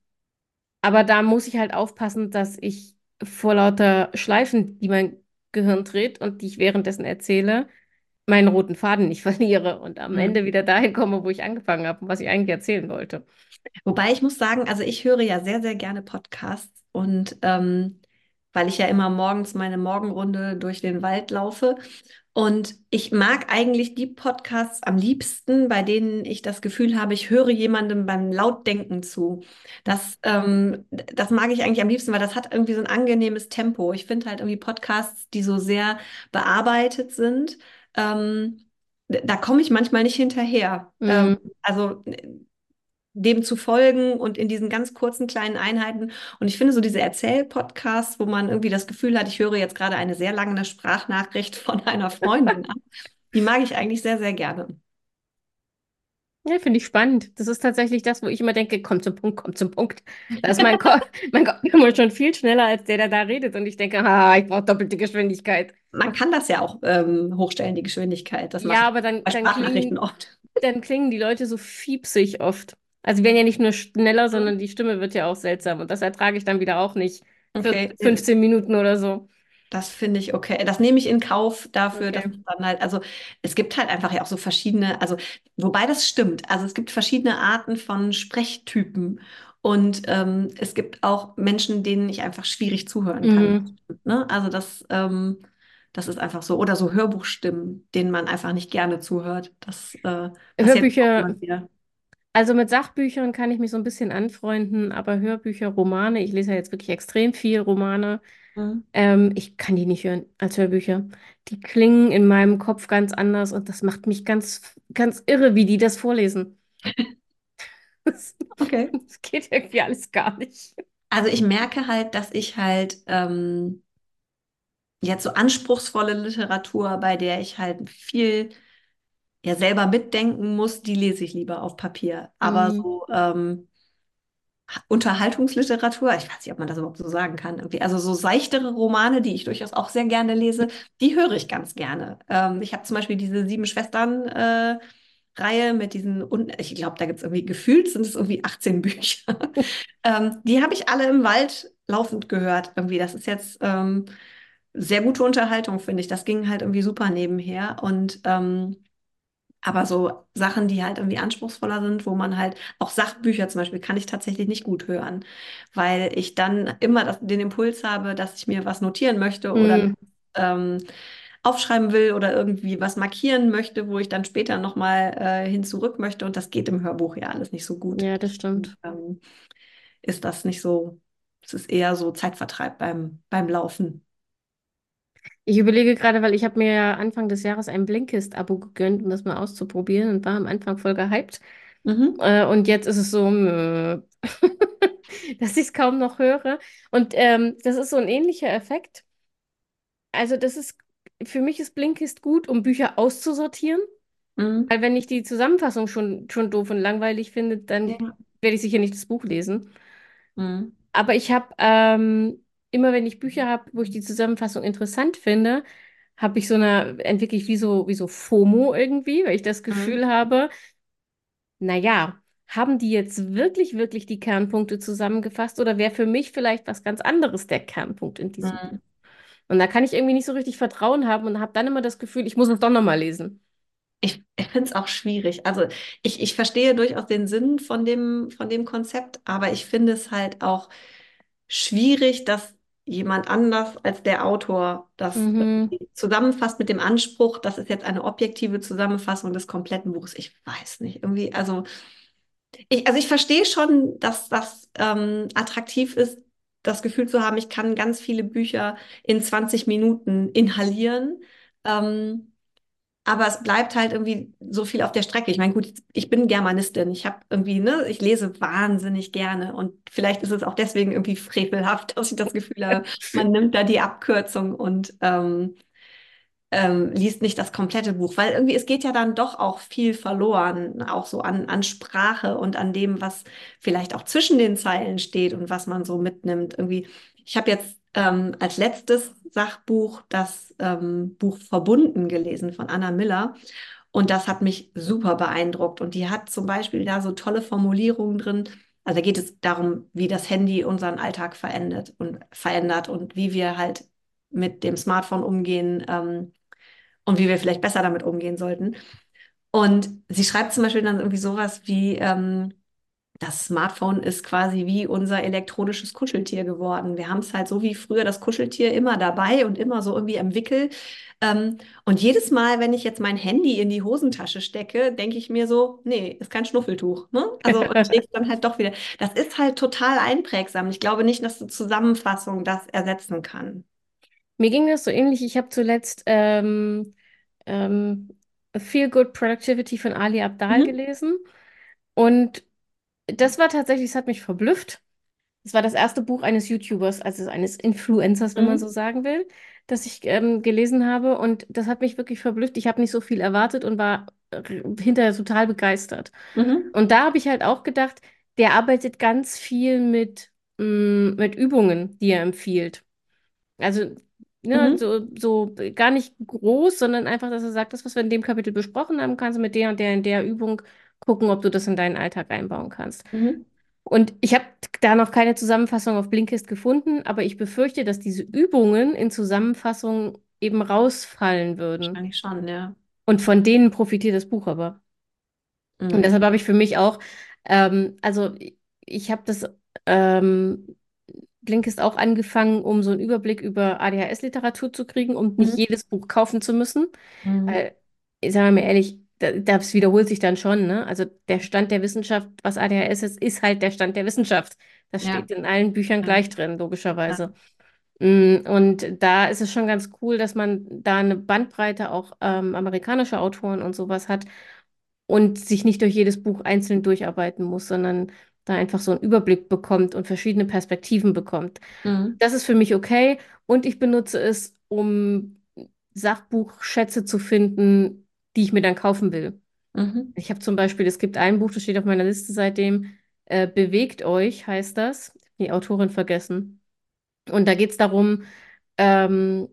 aber da muss ich halt aufpassen, dass ich vor lauter Schleifen, die mein Gehirn dreht und die ich währenddessen erzähle, meinen roten Faden nicht verliere und am Mhm. Ende wieder dahin komme, wo ich angefangen habe und was ich eigentlich erzählen wollte. Wobei ich muss sagen, also ich höre ja sehr, sehr gerne Podcasts und ähm, weil ich ja immer morgens meine Morgenrunde durch den Wald laufe. Und ich mag eigentlich die Podcasts am liebsten, bei denen ich das Gefühl habe, ich höre jemandem beim Lautdenken zu. Das, ähm, das mag ich eigentlich am liebsten, weil das hat irgendwie so ein angenehmes Tempo. Ich finde halt irgendwie Podcasts, die so sehr bearbeitet sind, ähm, da komme ich manchmal nicht hinterher. Ähm, Mhm. also dem zu folgen und in diesen ganz kurzen kleinen Einheiten. Und ich finde so diese Erzähl-Podcasts, wo man irgendwie das Gefühl hat, ich höre jetzt gerade eine sehr lange Sprachnachricht von einer Freundin an, die mag ich eigentlich sehr, sehr gerne. Ja, finde ich spannend. Das ist tatsächlich das, wo ich immer denke, komm zum Punkt, komm zum Punkt. Da ist mein Kopf, mein Kopf immer schon viel schneller als der, der da redet. Und ich denke, ah, ich brauche doppelte Geschwindigkeit. Man kann das ja auch ähm, hochstellen, die Geschwindigkeit. Das Ja, aber dann, dann klingen, oft. dann klingen die Leute so fiepsig oft. Also sie werden ja nicht nur schneller, sondern die Stimme wird ja auch seltsam. Und das ertrage ich dann wieder auch nicht für Okay, 15 Minuten oder so. Das finde ich okay. Das nehme ich in Kauf dafür, dass Okay. es dann halt, also es gibt halt einfach ja auch so verschiedene, also wobei das stimmt, also es gibt verschiedene Arten von Sprechtypen und ähm, es gibt auch Menschen, denen ich einfach schwierig zuhören kann. Mhm. Ne? Also das, ähm, das ist einfach so. Oder so Hörbuchstimmen, denen man einfach nicht gerne zuhört. Das äh, Hörbücher. Also mit Sachbüchern kann ich mich so ein bisschen anfreunden, aber Hörbücher, Romane, ich lese ja jetzt wirklich extrem viel Romane. Mhm. Ähm, ich kann die nicht hören als Hörbücher. Die klingen in meinem Kopf ganz anders und das macht mich ganz, ganz irre, wie die das vorlesen. Das, Okay. das geht irgendwie alles gar nicht. Also ich merke halt, dass ich halt ähm, jetzt so anspruchsvolle Literatur, bei der ich halt viel ja selber mitdenken muss, die lese ich lieber auf Papier. Aber Mhm. so ähm, Unterhaltungsliteratur, ich weiß nicht, ob man das überhaupt so sagen kann, irgendwie. Also so seichtere Romane, die ich durchaus auch sehr gerne lese, die höre ich ganz gerne. Ähm, ich habe zum Beispiel diese Sieben Schwestern äh, Reihe mit diesen, ich glaube, da gibt es irgendwie gefühlt, sind es irgendwie 18 Bücher. ähm, die habe ich alle im Wald laufend gehört. Irgendwie, das ist jetzt ähm, sehr gute Unterhaltung, finde ich. Das ging halt irgendwie super nebenher. Und ähm, aber so Sachen, die halt irgendwie anspruchsvoller sind, wo man halt, auch Sachbücher zum Beispiel, kann ich tatsächlich nicht gut hören, weil ich dann immer das, den Impuls habe, dass ich mir was notieren möchte oder Mm, ähm, aufschreiben will oder irgendwie was markieren möchte, wo ich dann später nochmal äh, hin zurück möchte. Und das geht im Hörbuch ja alles nicht so gut. ja, das stimmt. Ähm, ist das nicht so, es ist eher so Zeitvertreib beim, beim Laufen. Ich überlege gerade, weil ich habe mir ja Anfang des Jahres ein Blinkist-Abo gegönnt, um das mal auszuprobieren und war am Anfang voll gehypt. Mhm. Äh, und jetzt ist es so, mö, dass ich es kaum noch höre. Und ähm, das ist so ein ähnlicher Effekt. Also das ist, für mich ist Blinkist gut, um Bücher auszusortieren. Mhm. Weil wenn ich die Zusammenfassung schon, schon doof und langweilig finde, dann Ja. werde ich sicher nicht das Buch lesen. Mhm. Aber ich habe ähm, immer, wenn ich Bücher habe, wo ich die Zusammenfassung interessant finde, habe ich so eine, entwickle ich wie so, wie so FOMO irgendwie, weil ich das Mhm. Gefühl habe, naja, haben die jetzt wirklich, wirklich die Kernpunkte zusammengefasst oder wäre für mich vielleicht was ganz anderes der Kernpunkt in diesem Buch? Mhm. Und da kann ich irgendwie nicht so richtig Vertrauen haben und habe dann immer das Gefühl, ich muss es doch nochmal lesen. Ich, ich finde es auch schwierig. Also ich, ich verstehe durchaus den Sinn von dem, von dem Konzept, aber ich finde es halt auch schwierig, dass jemand anders als der Autor das Mhm. zusammenfasst mit dem Anspruch, das ist jetzt eine objektive Zusammenfassung des kompletten Buches. Ich weiß nicht. Irgendwie, also ich, also ich verstehe schon, dass das ähm, attraktiv ist, das Gefühl zu haben, ich kann ganz viele Bücher in 20 Minuten inhalieren. Ähm, aber es bleibt halt irgendwie so viel auf der Strecke. Ich meine, gut, ich bin Germanistin. Ich habe irgendwie, ne, ich lese wahnsinnig gerne. Und vielleicht ist es auch deswegen irgendwie frevelhaft, dass ich das Gefühl habe, man nimmt da die Abkürzung und ähm, ähm, liest nicht das komplette Buch. Weil irgendwie, es geht ja dann doch auch viel verloren, auch so an, an Sprache und an dem, was vielleicht auch zwischen den Zeilen steht und was man so mitnimmt. Irgendwie, ich habe jetzt ähm, als letztes Sachbuch das ähm, Buch Verbunden gelesen von Anna Miller. Und das hat mich super beeindruckt. Und die hat zum Beispiel da so tolle Formulierungen drin. Also da geht es darum, wie das Handy unseren Alltag verändert und verändert und wie wir halt mit dem Smartphone umgehen ähm, und wie wir vielleicht besser damit umgehen sollten. Und sie schreibt zum Beispiel dann irgendwie sowas wie, ähm, das Smartphone ist quasi wie unser elektronisches Kuscheltier geworden. Wir haben es halt so wie früher das Kuscheltier immer dabei und immer so irgendwie am Wickel. Ähm, und jedes Mal, wenn ich jetzt mein Handy in die Hosentasche stecke, denke ich mir so, nee, ist kein Schnuffeltuch. Ne? Also und lege dann halt doch wieder. Das ist halt total einprägsam. Ich glaube nicht, dass eine Zusammenfassung das ersetzen kann. Mir ging das so ähnlich. Ich habe zuletzt ähm, ähm, Feel Good Productivity von Ali Abdaal Mhm. gelesen. Und das war tatsächlich, es hat mich verblüfft. Es war das erste Buch eines YouTubers, also eines Influencers, wenn man so Mhm. sagen will, das ich ähm, gelesen habe. Und das hat mich wirklich verblüfft. Ich habe nicht so viel erwartet und war äh, hinterher total begeistert. Mhm. Und da habe ich halt auch gedacht, der arbeitet ganz viel mit, mh, mit Übungen, die er empfiehlt. Also, ne, Mhm. so, so gar nicht groß, sondern einfach, dass er sagt, das, was wir in dem Kapitel besprochen haben, kannst du mit der und der in der Übung gucken, ob du das in deinen Alltag einbauen kannst. Mhm. Und ich habe da noch keine Zusammenfassung auf Blinkist gefunden, aber ich befürchte, dass diese Übungen in Zusammenfassungen eben rausfallen würden. Wahrscheinlich schon, ja. Und von denen profitiert das Buch aber. Und Mhm. deshalb habe ich für mich auch, ähm, also ich, habe das ähm, Blinkist auch angefangen, um so einen Überblick über ADHS-Literatur zu kriegen und nicht Mhm. jedes Buch kaufen zu müssen. Mhm. Weil, sagen wir mal ehrlich, das wiederholt sich dann schon, ne? Also der Stand der Wissenschaft, was ADHS ist, ist halt der Stand der Wissenschaft. Das Ja. steht in allen Büchern Ja. gleich drin, logischerweise. Mm, Und da ist es schon ganz cool, dass man da eine Bandbreite auch ähm, amerikanischer Autoren und sowas hat und sich nicht durch jedes Buch einzeln durcharbeiten muss, sondern da einfach so einen Überblick bekommt und verschiedene Perspektiven bekommt. Mhm. Das ist für mich okay und ich benutze es, um Sachbuchschätze zu finden, die ich mir dann kaufen will. Mhm. Ich habe zum Beispiel, es gibt ein Buch, das steht auf meiner Liste seitdem, äh, Bewegt euch heißt das. Die Autorin vergessen. Und da geht es darum, ähm,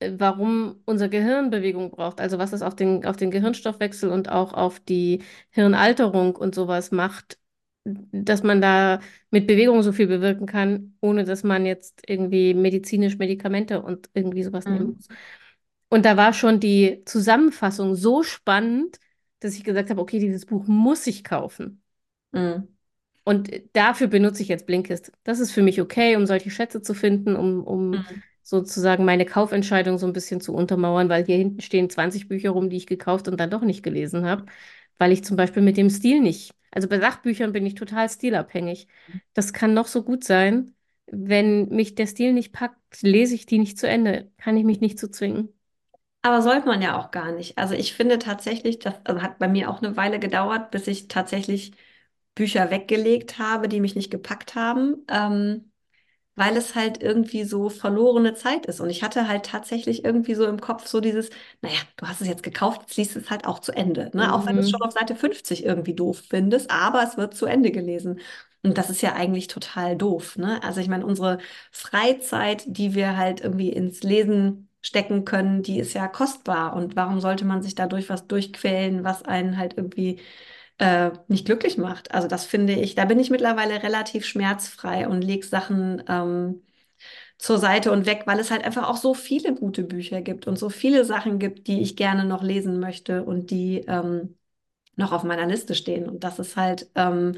äh, warum unser Gehirn Bewegung braucht. Also was es auf den, auf den Gehirnstoffwechsel und auch auf die Hirnalterung und sowas macht, dass man da mit Bewegung so viel bewirken kann, ohne dass man jetzt irgendwie medizinisch Medikamente und irgendwie sowas nehmen Mhm. muss. Und da war schon die Zusammenfassung so spannend, dass ich gesagt habe, okay, dieses Buch muss ich kaufen. Mhm. Und dafür benutze ich jetzt Blinkist. Das ist für mich okay, um solche Schätze zu finden, um, um Mhm. sozusagen meine Kaufentscheidung so ein bisschen zu untermauern, weil hier hinten stehen 20 Bücher rum, die ich gekauft und dann doch nicht gelesen habe, weil ich zum Beispiel mit dem Stil nicht, also bei Sachbüchern bin ich total stilabhängig. Das kann noch so gut sein. Wenn mich der Stil nicht packt, lese ich die nicht zu Ende, kann ich mich nicht zu zwingen. Aber sollte man ja auch gar nicht. Also ich finde tatsächlich, das also hat bei mir auch eine Weile gedauert, bis ich tatsächlich Bücher weggelegt habe, die mich nicht gepackt haben, ähm, weil es halt irgendwie so verlorene Zeit ist. Und ich hatte halt tatsächlich irgendwie so im Kopf so dieses, naja, du hast es jetzt gekauft, jetzt liest es halt auch zu Ende. Ne? Auch wenn du es schon Mhm. auf Seite 50 irgendwie doof findest, aber es wird zu Ende gelesen. Und das ist ja eigentlich total doof. Ne? Also ich meine, unsere Freizeit, die wir halt irgendwie ins Lesen stecken können, die ist ja kostbar. Und warum sollte man sich dadurch was durchquälen, was einen halt irgendwie äh, nicht glücklich macht? Also das finde ich, da bin ich mittlerweile relativ schmerzfrei und lege Sachen ähm, zur Seite und weg, weil es halt einfach auch so viele gute Bücher gibt und so viele Sachen gibt, die ich gerne noch lesen möchte und die ähm, noch auf meiner Liste stehen. Und das ist halt, ähm,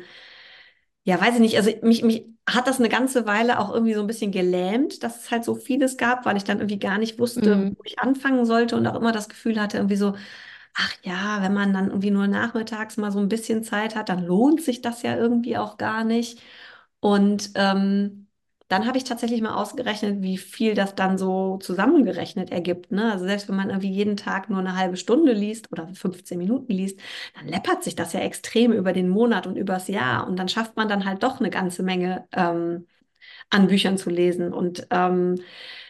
ja, weiß ich nicht, also mich, mich hat das eine ganze Weile auch irgendwie so ein bisschen gelähmt, dass es halt so vieles gab, weil ich dann irgendwie gar nicht wusste, Mhm. wo ich anfangen sollte und auch immer das Gefühl hatte, irgendwie so, ach ja, wenn man dann irgendwie nur nachmittags mal so ein bisschen Zeit hat, dann lohnt sich das ja irgendwie auch gar nicht. Und ähm, dann habe ich tatsächlich mal ausgerechnet, wie viel das dann so zusammengerechnet ergibt. Ne? Also selbst wenn man irgendwie jeden Tag nur eine halbe Stunde liest oder 15 Minuten liest, dann läppert sich das ja extrem über den Monat und übers Jahr. Und dann schafft man dann halt doch eine ganze Menge ähm, an Büchern zu lesen. Und ähm,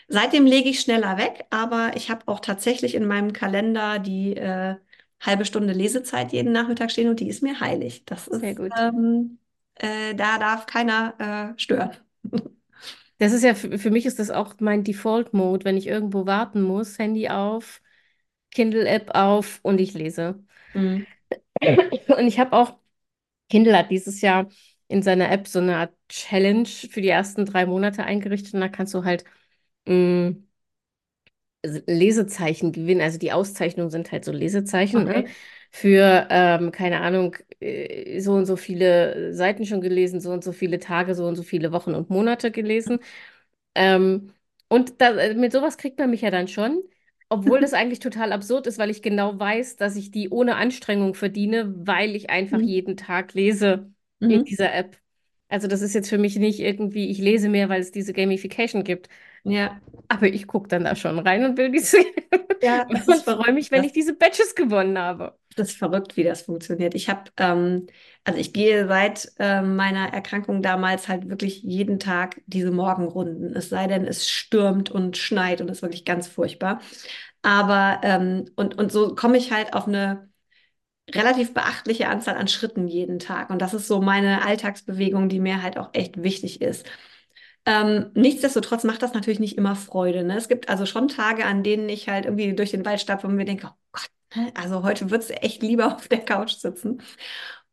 seitdem lege ich schneller weg, aber ich habe auch tatsächlich in meinem Kalender die äh, halbe Stunde Lesezeit jeden Nachmittag stehen und die ist mir heilig. Das Sehr ist, gut. ähm, äh, da darf keiner äh, stören. Das ist ja, für, mich ist das auch mein Default-Mode, wenn ich irgendwo warten muss, Handy auf, Kindle-App auf und ich lese. Mhm. Und ich habe auch, Kindle hat dieses Jahr in seiner App so eine Art Challenge für die ersten drei Monate eingerichtet und da kannst du halt mh, Lesezeichen gewinnen. Also die Auszeichnungen sind halt so Lesezeichen, ne? Für, ähm, keine Ahnung, äh, so und so viele Seiten schon gelesen, so und so viele Tage, so und so viele Wochen und Monate gelesen. Ähm, und da, äh, mit sowas kriegt man mich ja dann schon, obwohl das eigentlich total absurd ist, weil ich genau weiß, dass ich die ohne Anstrengung verdiene, weil ich einfach Mhm. jeden Tag lese in Mhm. dieser App. Also das ist jetzt für mich nicht irgendwie, ich lese mehr, weil es diese Gamification gibt. Ja. Aber ich gucke dann da schon rein und will diese Ja, das und freue mich, wenn Das, ich diese Badges gewonnen habe. Das ist verrückt, wie das funktioniert. Ich habe, ähm, also ich gehe seit ähm, meiner Erkrankung damals halt wirklich jeden Tag diese Morgenrunden. Es sei denn, es stürmt und schneit und ist wirklich ganz furchtbar. Aber ähm, und, und so komme ich halt auf eine relativ beachtliche Anzahl an Schritten jeden Tag. Und das ist so meine Alltagsbewegung, die mir halt auch echt wichtig ist. Ähm, nichtsdestotrotz macht das natürlich nicht immer Freude. Ne? Es gibt also schon Tage, an denen ich halt irgendwie durch den Wald stapfe und mir denke, oh Gott? Also heute würdest du echt lieber auf der Couch sitzen.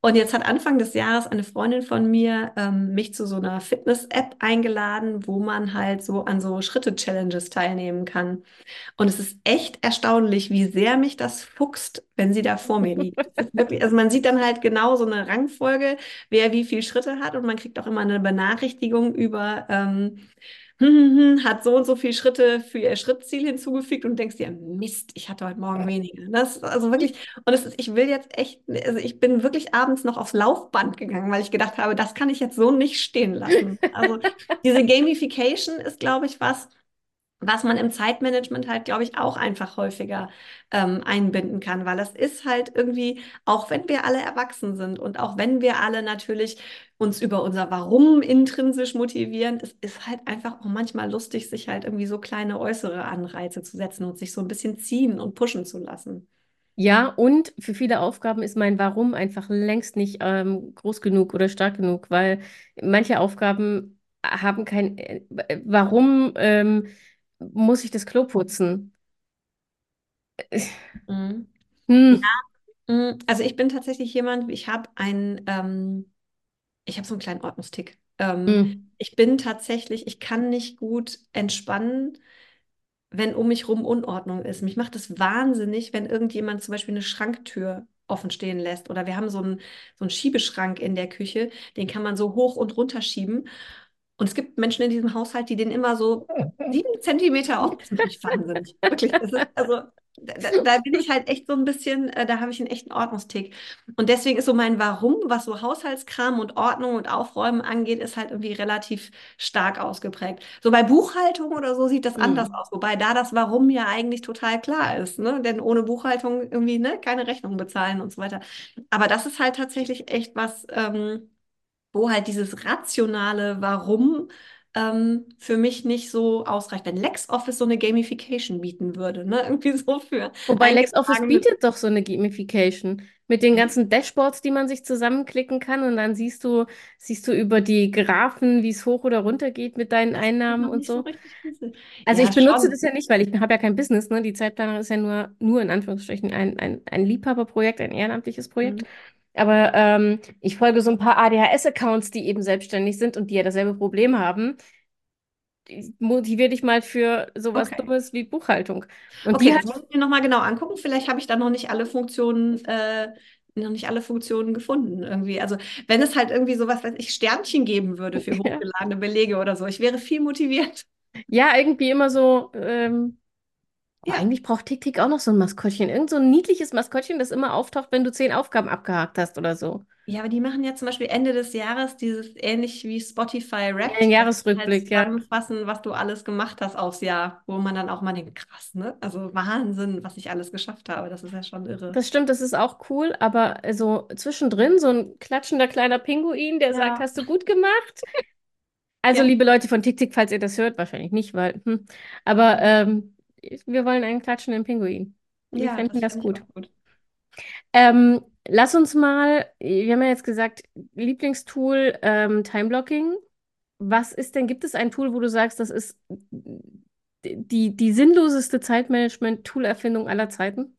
Und jetzt hat Anfang des Jahres eine Freundin von mir ähm, mich zu so einer Fitness-App eingeladen, wo man halt so an so Schritte-Challenges teilnehmen kann. Und es ist echt erstaunlich, wie sehr mich das fuchst, wenn sie da vor mir liegt. Wirklich, also man sieht dann halt genau so eine Rangfolge, wer wie viele Schritte hat und man kriegt auch immer eine Benachrichtigung über, ähm, hm, hm, hat so und so viele Schritte für ihr Schrittziel hinzugefügt und denkst dir, Mist, ich hatte heute Morgen weniger. Das also wirklich, und es ist, ich will jetzt echt, also ich bin wirklich abends noch aufs Laufband gegangen, weil ich gedacht habe, das kann ich jetzt so nicht stehen lassen. Also diese Gamification ist, glaube ich, was, was man im Zeitmanagement halt, glaube ich, auch einfach häufiger ähm, einbinden kann, weil das ist halt irgendwie, auch wenn wir alle erwachsen sind und auch wenn wir alle natürlich uns über unser Warum intrinsisch motivieren, es ist halt einfach auch manchmal lustig, sich halt irgendwie so kleine äußere Anreize zu setzen und sich so ein bisschen ziehen und pushen zu lassen. Ja, und für viele Aufgaben ist mein Warum einfach längst nicht ähm, groß genug oder stark genug, weil manche Aufgaben haben kein äh, Warum ähm, muss ich das Klo putzen? Mhm. Ja, Hm. also ich bin tatsächlich jemand, ich habe ein, ähm, ich habe so einen kleinen Ordnungstick. Ähm, mhm. Ich bin tatsächlich, ich kann nicht gut entspannen, wenn um mich rum Unordnung ist. Mich macht es wahnsinnig, wenn irgendjemand zum Beispiel eine Schranktür offen stehen lässt. Oder wir haben so einen, so einen Schiebeschrank in der Küche, den kann man so hoch und runter schieben. Und es gibt Menschen in diesem Haushalt, die den immer so sieben Zentimeter auf. Das mich wahnsinnig. Wirklich. also da, da, bin ich halt echt so ein bisschen, äh, da habe ich einen echten Ordnungstick. Und deswegen ist so mein Warum, was so Haushaltskram und Ordnung und Aufräumen angeht, ist halt irgendwie relativ stark ausgeprägt. So bei Buchhaltung oder so sieht das mhm. anders aus, wobei da das Warum ja eigentlich total klar ist, ne? Denn ohne Buchhaltung irgendwie ne, keine Rechnung bezahlen und so weiter. Aber das ist halt tatsächlich echt was, ähm, wo halt dieses rationale Warum ähm, für mich nicht so ausreicht. Wenn LexOffice so eine Gamification bieten würde, ne? Irgendwie so für. Wobei LexOffice bietet doch so eine Gamification. Mit den ganzen Dashboards, die man sich zusammenklicken kann und dann siehst du, siehst du über die Graphen, wie es hoch oder runter geht mit deinen Einnahmen und so. so also ja, ich benutze schon. das ja nicht, weil ich habe ja kein Business, ne? Die Zeitplaner ist ja nur, nur in Anführungsstrichen ein, ein, ein Liebhaberprojekt, ein ehrenamtliches Projekt. Mhm. Aber ähm, ich folge so ein paar ADHS-Accounts, die eben selbstständig sind und die ja dasselbe Problem haben. Motiviere dich mal für sowas okay. Dummes wie Buchhaltung. Und okay, die das muss ich mir nochmal genau angucken. Vielleicht habe ich da noch nicht alle Funktionen, äh, noch nicht alle Funktionen gefunden irgendwie. Also wenn es halt irgendwie sowas, weiß ich, Sternchen geben würde für hochgeladene Belege oder so, ich wäre viel motiviert. Ja, irgendwie immer so, ähm, ja. Eigentlich braucht TickTick auch noch so ein Maskottchen. Irgend so ein niedliches Maskottchen, das immer auftaucht, wenn du zehn Aufgaben abgehakt hast oder so. Ja, aber die machen ja zum Beispiel Ende des Jahres dieses ähnlich wie Spotify Rap. Ein Jahresrückblick, halt ja. Zusammenfassen, was du alles gemacht hast aufs Jahr, wo man dann auch mal denkt, krass, ne? Also Wahnsinn, was ich alles geschafft habe. Das ist ja schon irre. Das stimmt, das ist auch cool, aber so zwischendrin so ein klatschender kleiner Pinguin, der ja. sagt, hast du gut gemacht? Also, ja. liebe Leute von TickTick, falls ihr das hört, wahrscheinlich nicht, weil, hm, aber ähm, wir wollen einen klatschenden Pinguin. Wir ja, fänden das, das gut. gut. Ähm, lass uns mal, wir haben ja jetzt gesagt, Lieblingstool ähm, Timeblocking. Was ist denn, gibt es ein Tool, wo du sagst, das ist die, die sinnloseste Zeitmanagement-Tool-Erfindung aller Zeiten?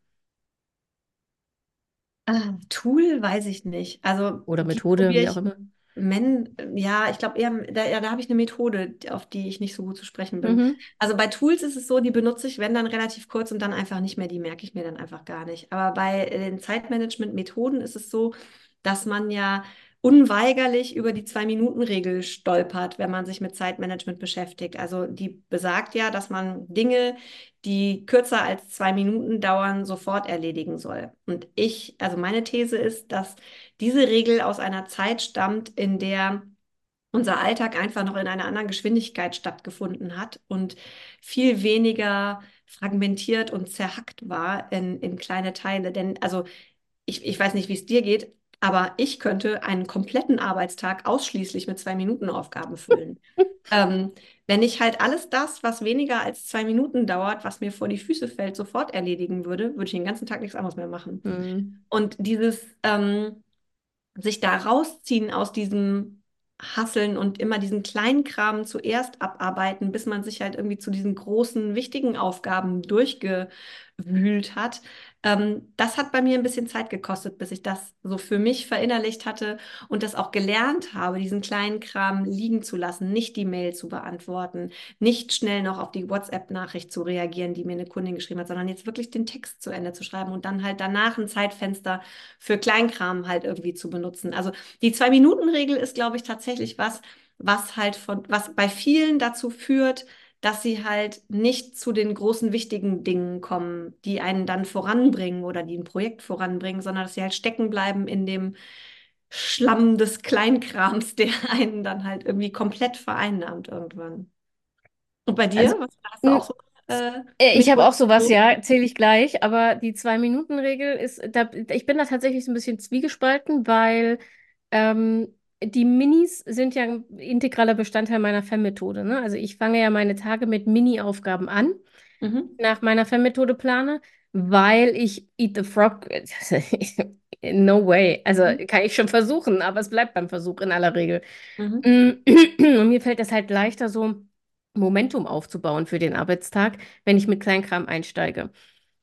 Ah, Tool weiß ich nicht. Also Oder Methode, wie auch immer. Men, ja, ich glaube eher, da, ja, da habe ich eine Methode, auf die ich nicht so gut zu sprechen bin. Mhm. Also bei Tools ist es so, die benutze ich, wenn dann relativ kurz und dann einfach nicht mehr, die merke ich mir dann einfach gar nicht. Aber bei den Zeitmanagement-Methoden ist es so, dass man ja unweigerlich über die Zwei-Minuten-Regel stolpert, wenn man sich mit Zeitmanagement beschäftigt. Also die besagt ja, dass man Dinge, die kürzer als zwei Minuten dauern, sofort erledigen soll. Und ich, also meine These ist, dass diese Regel aus einer Zeit stammt, in der unser Alltag einfach noch in einer anderen Geschwindigkeit stattgefunden hat und viel weniger fragmentiert und zerhackt war in, in kleine Teile. Denn also ich, ich weiß nicht, wie es dir geht, aber ich könnte einen kompletten Arbeitstag ausschließlich mit zwei Minuten Aufgaben füllen. ähm, wenn ich halt alles das, was weniger als zwei Minuten dauert, was mir vor die Füße fällt, sofort erledigen würde, würde ich den ganzen Tag nichts anderes mehr machen. Mhm. Und dieses ähm, sich da rausziehen aus diesem Hasseln und immer diesen kleinen Kram zuerst abarbeiten, bis man sich halt irgendwie zu diesen großen, wichtigen Aufgaben durchgewühlt hat, ähm, das hat bei mir ein bisschen Zeit gekostet, bis ich das so für mich verinnerlicht hatte und das auch gelernt habe, diesen kleinen Kram liegen zu lassen, nicht die Mail zu beantworten, nicht schnell noch auf die WhatsApp-Nachricht zu reagieren, die mir eine Kundin geschrieben hat, sondern jetzt wirklich den Text zu Ende zu schreiben und dann halt danach ein Zeitfenster für Kleinkram halt irgendwie zu benutzen. Also die Zwei-Minuten-Regel ist, glaube ich, tatsächlich was, was halt von, was bei vielen dazu führt, dass sie halt nicht zu den großen wichtigen Dingen kommen, die einen dann voranbringen oder die ein Projekt voranbringen, sondern dass sie halt stecken bleiben in dem Schlamm des Kleinkrams, der einen dann halt irgendwie komplett vereinnahmt irgendwann. Und bei dir? Also, Was, hast du auch so? Äh, äh ich habe auch sowas, ja, zähle ich gleich, aber die Zwei-Minuten-Regel ist, da, ich bin da tatsächlich so ein bisschen zwiegespalten, weil ähm, die Minis sind ja ein integraler Bestandteil meiner FEM-Methode. Ne? Also ich fange ja meine Tage mit Mini-Aufgaben an, mhm. nach meiner FEM-Methode plane, weil ich Eat the Frog, no way. Also mhm. kann ich schon versuchen, aber es bleibt beim Versuch in aller Regel. Mhm. Und mir fällt es halt leichter, so Momentum aufzubauen für den Arbeitstag, wenn ich mit Kleinkram einsteige.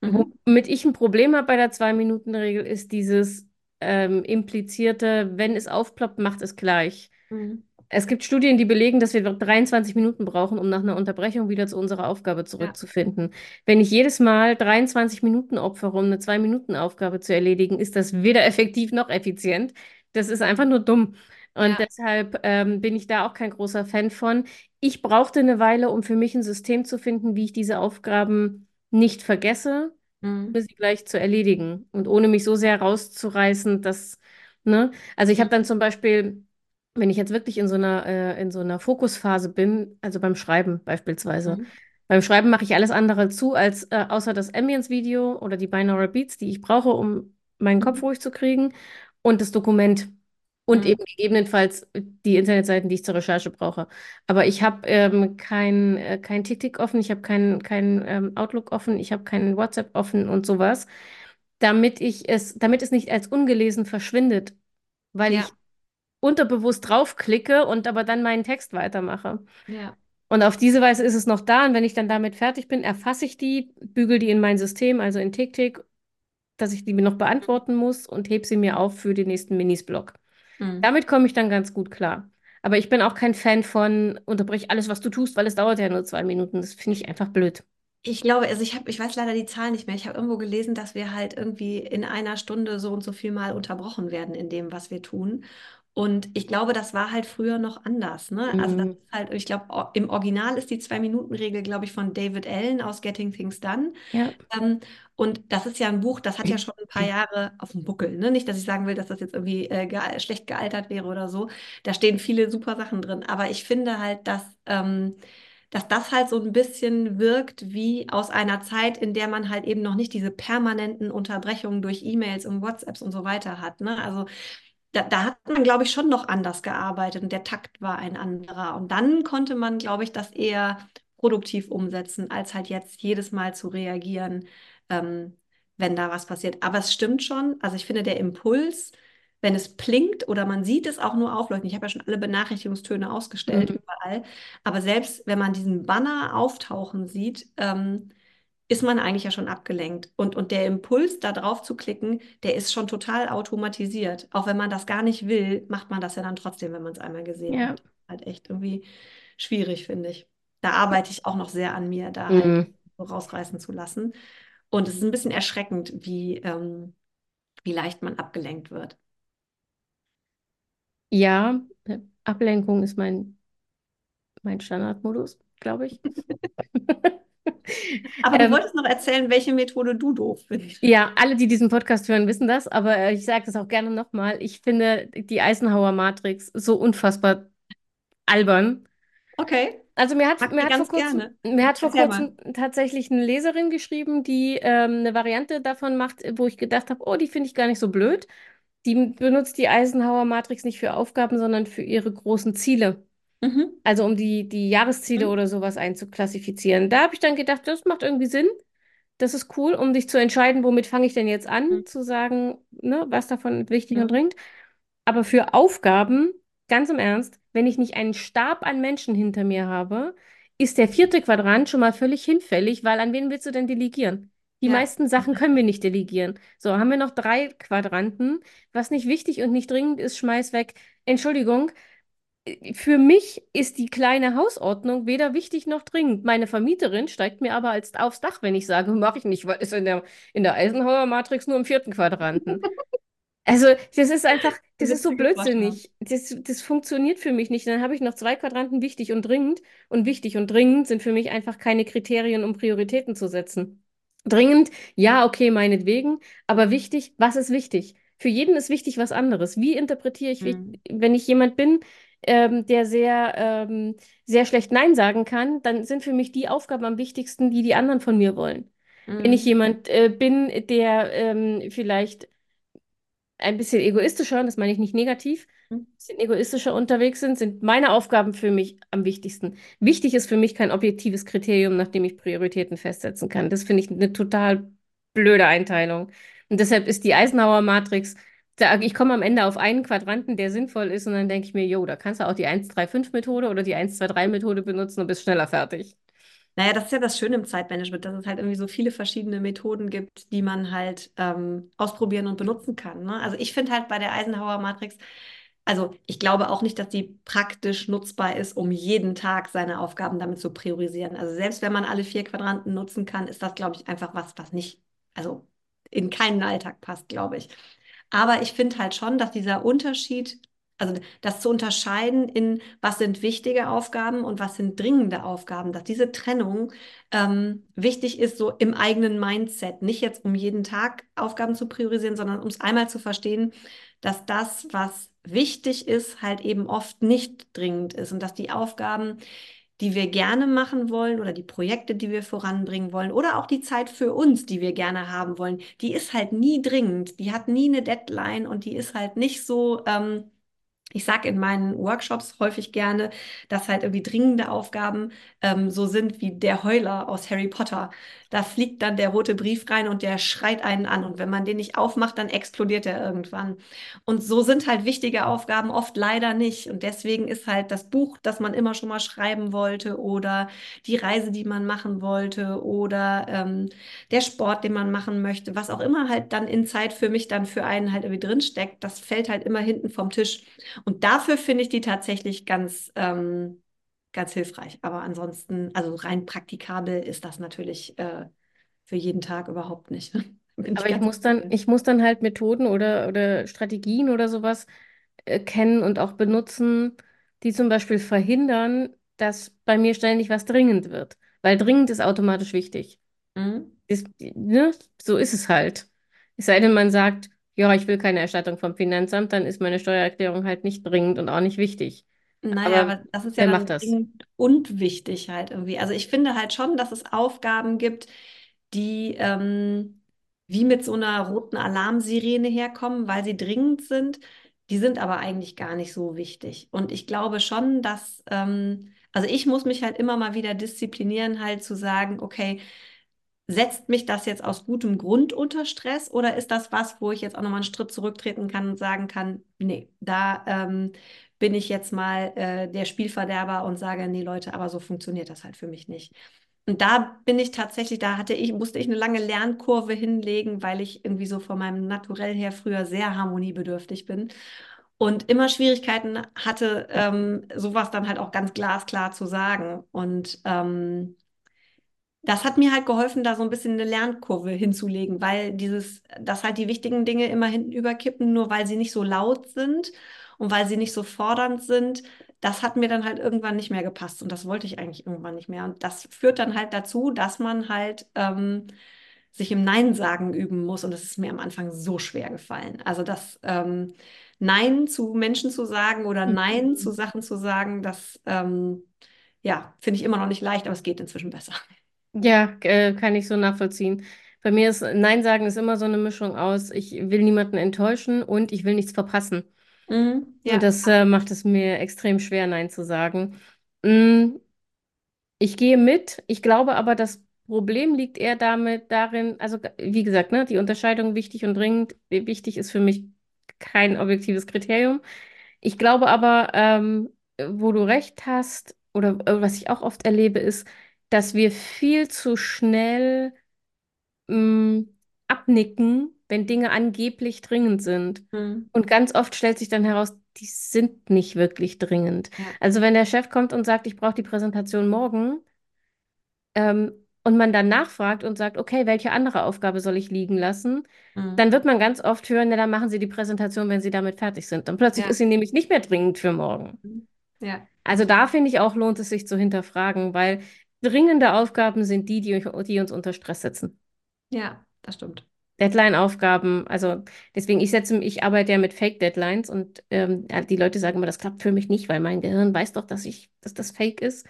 Mhm. Womit ich ein Problem habe bei der Zwei-Minuten-Regel, ist dieses ähm, implizierte, wenn es aufploppt, macht es gleich. Mhm. Es gibt Studien, die belegen, dass wir 23 Minuten brauchen, um nach einer Unterbrechung wieder zu unserer Aufgabe zurückzufinden. Ja. Wenn ich jedes Mal 23 Minuten opfere, um eine 2-Minuten-Aufgabe zu erledigen, ist das weder effektiv noch effizient. Das ist einfach nur dumm. Und ja. deshalb ähm, bin ich da auch kein großer Fan von. Ich brauchte eine Weile, um für mich ein System zu finden, wie ich diese Aufgaben nicht vergesse, mhm. sie gleich zu erledigen. Und ohne mich so sehr rauszureißen, dass, ne? Also ich habe dann zum Beispiel wenn ich jetzt wirklich in so einer, äh, in so einer Fokusphase bin, also beim Schreiben beispielsweise, mhm. beim Schreiben mache ich alles andere zu, als äh, außer das Ambience-Video oder die Binaural Beats, die ich brauche, um meinen Kopf mhm. ruhig zu kriegen, und das Dokument. Und mhm. eben gegebenenfalls die Internetseiten, die ich zur Recherche brauche. Aber ich habe ähm, kein, äh, kein TikTok offen, ich habe kein, kein ähm, Outlook offen, ich habe keinen WhatsApp offen und sowas, damit ich es, damit es nicht als ungelesen verschwindet, weil ja. ich unterbewusst draufklicke und aber dann meinen Text weitermache. Ja. Und auf diese Weise ist es noch da. Und wenn ich dann damit fertig bin, erfasse ich die, bügel die in mein System, also in TickTick, dass ich die mir noch beantworten muss und hebe sie mir auf für den nächsten Minis-Blog. Mhm. Damit komme ich dann ganz gut klar. Aber ich bin auch kein Fan von unterbrich alles, was du tust, weil es dauert ja nur zwei Minuten. Das finde ich einfach blöd. Ich glaube, also ich habe, ich weiß leider die Zahlen nicht mehr. Ich habe irgendwo gelesen, dass wir halt irgendwie in einer Stunde so und so viel mal unterbrochen werden in dem, was wir tun. Und ich glaube, das war halt früher noch anders. Ne? Mhm. Also das ist halt, ich glaube, im Original ist die Zwei-Minuten-Regel, glaube ich, von David Allen aus Getting Things Done. Ja. Ähm, und das ist ja ein Buch, das hat ja schon ein paar Jahre auf dem Buckel. Ne? Nicht, dass ich sagen will, dass das jetzt irgendwie äh, ge schlecht gealtert wäre oder so. Da stehen viele super Sachen drin. Aber ich finde halt, dass, ähm, dass das halt so ein bisschen wirkt wie aus einer Zeit, in der man halt eben noch nicht diese permanenten Unterbrechungen durch E-Mails und WhatsApps und so weiter hat. Ne? Also da, da, hat man, glaube ich, schon noch anders gearbeitet und der Takt war ein anderer. Und dann konnte man, glaube ich, das eher produktiv umsetzen, als halt jetzt jedes Mal zu reagieren, ähm, wenn da was passiert. Aber es stimmt schon, also ich finde, der Impuls, wenn es plinkt oder man sieht es auch nur aufleuchten. Ich habe ja schon alle Benachrichtigungstöne ausgestellt mhm. überall. Aber selbst wenn man diesen Banner auftauchen sieht, ähm, ist man eigentlich ja schon abgelenkt. Und, und der Impuls, da drauf zu klicken, der ist schon total automatisiert. Auch wenn man das gar nicht will, macht man das ja dann trotzdem, wenn man es einmal gesehen ja. hat. Halt echt irgendwie schwierig, finde ich. Da arbeite ich auch noch sehr an mir, da halt mhm. halt so rausreißen zu lassen. Und es ist ein bisschen erschreckend, wie, ähm, wie leicht man abgelenkt wird. Ja, Ablenkung ist mein, mein Standardmodus, glaube ich. Aber du ähm, wolltest noch erzählen, welche Methode du doof findest. Ja, alle, die diesen Podcast hören, wissen das, aber äh, ich sage das auch gerne nochmal. Ich finde die Eisenhower Matrix so unfassbar albern. Okay. Also mir hat, mir hat vor kurzem, mir hat vor kurzem tatsächlich eine Leserin geschrieben, die ähm, eine Variante davon macht, wo ich gedacht habe, oh, die finde ich gar nicht so blöd. Die benutzt die Eisenhower Matrix nicht für Aufgaben, sondern für ihre großen Ziele. Mhm. Also um die, die Jahresziele mhm. oder sowas einzuklassifizieren. Da habe ich dann gedacht, das macht irgendwie Sinn. Das ist cool, um dich zu entscheiden, womit fange ich denn jetzt an, mhm. zu sagen, ne, was davon wichtig und dringend. Aber für Aufgaben, ganz im Ernst, wenn ich nicht einen Stab an Menschen hinter mir habe, ist der vierte Quadrant schon mal völlig hinfällig, weil an wen willst du denn delegieren? Die ja. meisten Sachen können wir nicht delegieren. So, haben wir noch drei Quadranten. Was nicht wichtig und nicht dringend ist, schmeiß weg. Entschuldigung, für mich ist die kleine Hausordnung weder wichtig noch dringend. Meine Vermieterin steigt mir aber als aufs Dach, wenn ich sage, mache ich nicht, weil es in der, in der Eisenhower Matrix nur im vierten Quadranten. Also, das ist einfach, das, das ist so blödsinnig. Das, das funktioniert für mich nicht. Dann habe ich noch zwei Quadranten wichtig und dringend. Und wichtig und dringend sind für mich einfach keine Kriterien, um Prioritäten zu setzen. Dringend, ja, okay, meinetwegen. Aber wichtig, was ist wichtig? Für jeden ist wichtig was anderes. Wie interpretiere ich, mhm. wenn ich jemand bin, ähm, der sehr, ähm, sehr schlecht Nein sagen kann, dann sind für mich die Aufgaben am wichtigsten, die die anderen von mir wollen. Mhm. Wenn ich mhm. jemand äh, bin, der ähm, vielleicht ein bisschen egoistischer, das meine ich nicht negativ, mhm. ein bisschen egoistischer unterwegs sind, sind meine Aufgaben für mich am wichtigsten. Wichtig ist für mich kein objektives Kriterium, nach dem ich Prioritäten festsetzen kann. Das finde ich eine total blöde Einteilung. Und deshalb ist die Eisenhower Matrix ich komme am Ende auf einen Quadranten, der sinnvoll ist, und dann denke ich mir, jo, da kannst du auch die 1-3-5-Methode oder die 1-2-3-Methode benutzen und bist schneller fertig. Naja, das ist ja das Schöne im Zeitmanagement, dass es halt irgendwie so viele verschiedene Methoden gibt, die man halt ähm, ausprobieren und benutzen kann. Ne? Also ich finde halt bei der Eisenhower Matrix, also ich glaube auch nicht, dass die praktisch nutzbar ist, um jeden Tag seine Aufgaben damit zu priorisieren. Also selbst wenn man alle vier Quadranten nutzen kann, ist das, glaube ich, einfach was, was nicht, also in keinen Alltag passt, glaube ich. Aber ich finde halt schon, dass dieser Unterschied also das zu unterscheiden in, was sind wichtige Aufgaben und was sind dringende Aufgaben, dass diese Trennung ähm, wichtig ist, so im eigenen Mindset. Nicht jetzt, um jeden Tag Aufgaben zu priorisieren, sondern um es einmal zu verstehen, dass das, was wichtig ist, halt eben oft nicht dringend ist und dass die Aufgaben, die wir gerne machen wollen oder die Projekte, die wir voranbringen wollen oder auch die Zeit für uns, die wir gerne haben wollen, die ist halt nie dringend, die hat nie eine Deadline und die ist halt nicht so... Ähm, ich sage in meinen Workshops häufig gerne, dass halt irgendwie dringende Aufgaben ähm, so sind wie der Heuler aus Harry Potter. Da fliegt dann der rote Brief rein und der schreit einen an. Und wenn man den nicht aufmacht, dann explodiert er irgendwann. Und so sind halt wichtige Aufgaben oft leider nicht. Und deswegen ist halt das Buch, das man immer schon mal schreiben wollte oder die Reise, die man machen wollte oder ähm, der Sport, den man machen möchte, was auch immer halt dann in Zeit für mich dann für einen halt irgendwie drinsteckt, das fällt halt immer hinten vom Tisch. Und dafür finde ich die tatsächlich ganz, ähm, ganz hilfreich. Aber ansonsten, also rein praktikabel ist das natürlich äh, für jeden Tag überhaupt nicht. Aber ich, ich muss dann, ich muss dann halt Methoden oder, oder Strategien oder sowas äh, kennen und auch benutzen, die zum Beispiel verhindern, dass bei mir ständig was dringend wird. Weil dringend ist automatisch wichtig. Mhm. Ist, ne? So ist es halt. Es sei denn, man sagt, ja, ich will keine Erstattung vom Finanzamt, dann ist meine Steuererklärung halt nicht dringend und auch nicht wichtig. Naja, aber, aber das ist ja macht das? dringend und wichtig halt irgendwie. Also ich finde halt schon, dass es Aufgaben gibt, die ähm, wie mit so einer roten Alarmsirene herkommen, weil sie dringend sind. Die sind aber eigentlich gar nicht so wichtig. Und ich glaube schon, dass, ähm, also ich muss mich halt immer mal wieder disziplinieren, halt zu sagen, okay, setzt mich das jetzt aus gutem Grund unter Stress oder ist das was, wo ich jetzt auch nochmal einen Schritt zurücktreten kann und sagen kann, nee, da ähm, bin ich jetzt mal äh, der Spielverderber und sage, nee Leute, aber so funktioniert das halt für mich nicht. Und da bin ich tatsächlich, da hatte ich, musste ich eine lange Lernkurve hinlegen, weil ich irgendwie so von meinem Naturell her früher sehr harmoniebedürftig bin und immer Schwierigkeiten hatte, ähm, sowas dann halt auch ganz glasklar zu sagen. Und ähm, das hat mir halt geholfen, da so ein bisschen eine Lernkurve hinzulegen, weil dieses, dass halt die wichtigen Dinge immer hinten überkippen, nur weil sie nicht so laut sind und weil sie nicht so fordernd sind, das hat mir dann halt irgendwann nicht mehr gepasst und das wollte ich eigentlich irgendwann nicht mehr. Und das führt dann halt dazu, dass man halt ähm, sich im Nein sagen üben muss und das ist mir am Anfang so schwer gefallen. Also das ähm, Nein zu Menschen zu sagen oder Nein zu mhm. Sachen zu sagen, das ähm, ja, finde ich immer noch nicht leicht, aber es geht inzwischen besser. Ja, äh, kann ich so nachvollziehen. Bei mir ist Nein sagen ist immer so eine Mischung aus, ich will niemanden enttäuschen und ich will nichts verpassen. Mhm, ja. Und das äh, macht es mir extrem schwer, Nein zu sagen. Mm, ich gehe mit. Ich glaube aber, das Problem liegt eher damit darin, also wie gesagt, ne, die Unterscheidung wichtig und dringend. Wichtig ist für mich kein objektives Kriterium. Ich glaube aber, ähm, wo du recht hast, oder äh, was ich auch oft erlebe, ist, dass wir viel zu schnell mh, mm, abnicken, wenn Dinge angeblich dringend sind. Mhm. Und ganz oft stellt sich dann heraus, die sind nicht wirklich dringend. Ja. Also wenn der Chef kommt und sagt, ich brauche die Präsentation morgen, ähm, und man dann nachfragt und sagt, okay, welche andere Aufgabe soll ich liegen lassen, mhm. dann wird man ganz oft hören, na, dann machen Sie die Präsentation, wenn Sie damit fertig sind. Dann plötzlich ja. ist sie nämlich nicht mehr dringend für morgen. Mhm. Ja. Also da finde ich auch, lohnt es sich zu hinterfragen, weil dringende Aufgaben sind die, die, die uns unter Stress setzen. Ja, das stimmt. Deadline-Aufgaben, also deswegen, ich setze, ich arbeite ja mit Fake-Deadlines und ähm, die Leute sagen immer, das klappt für mich nicht, weil mein Gehirn weiß doch, dass ich, dass das Fake ist.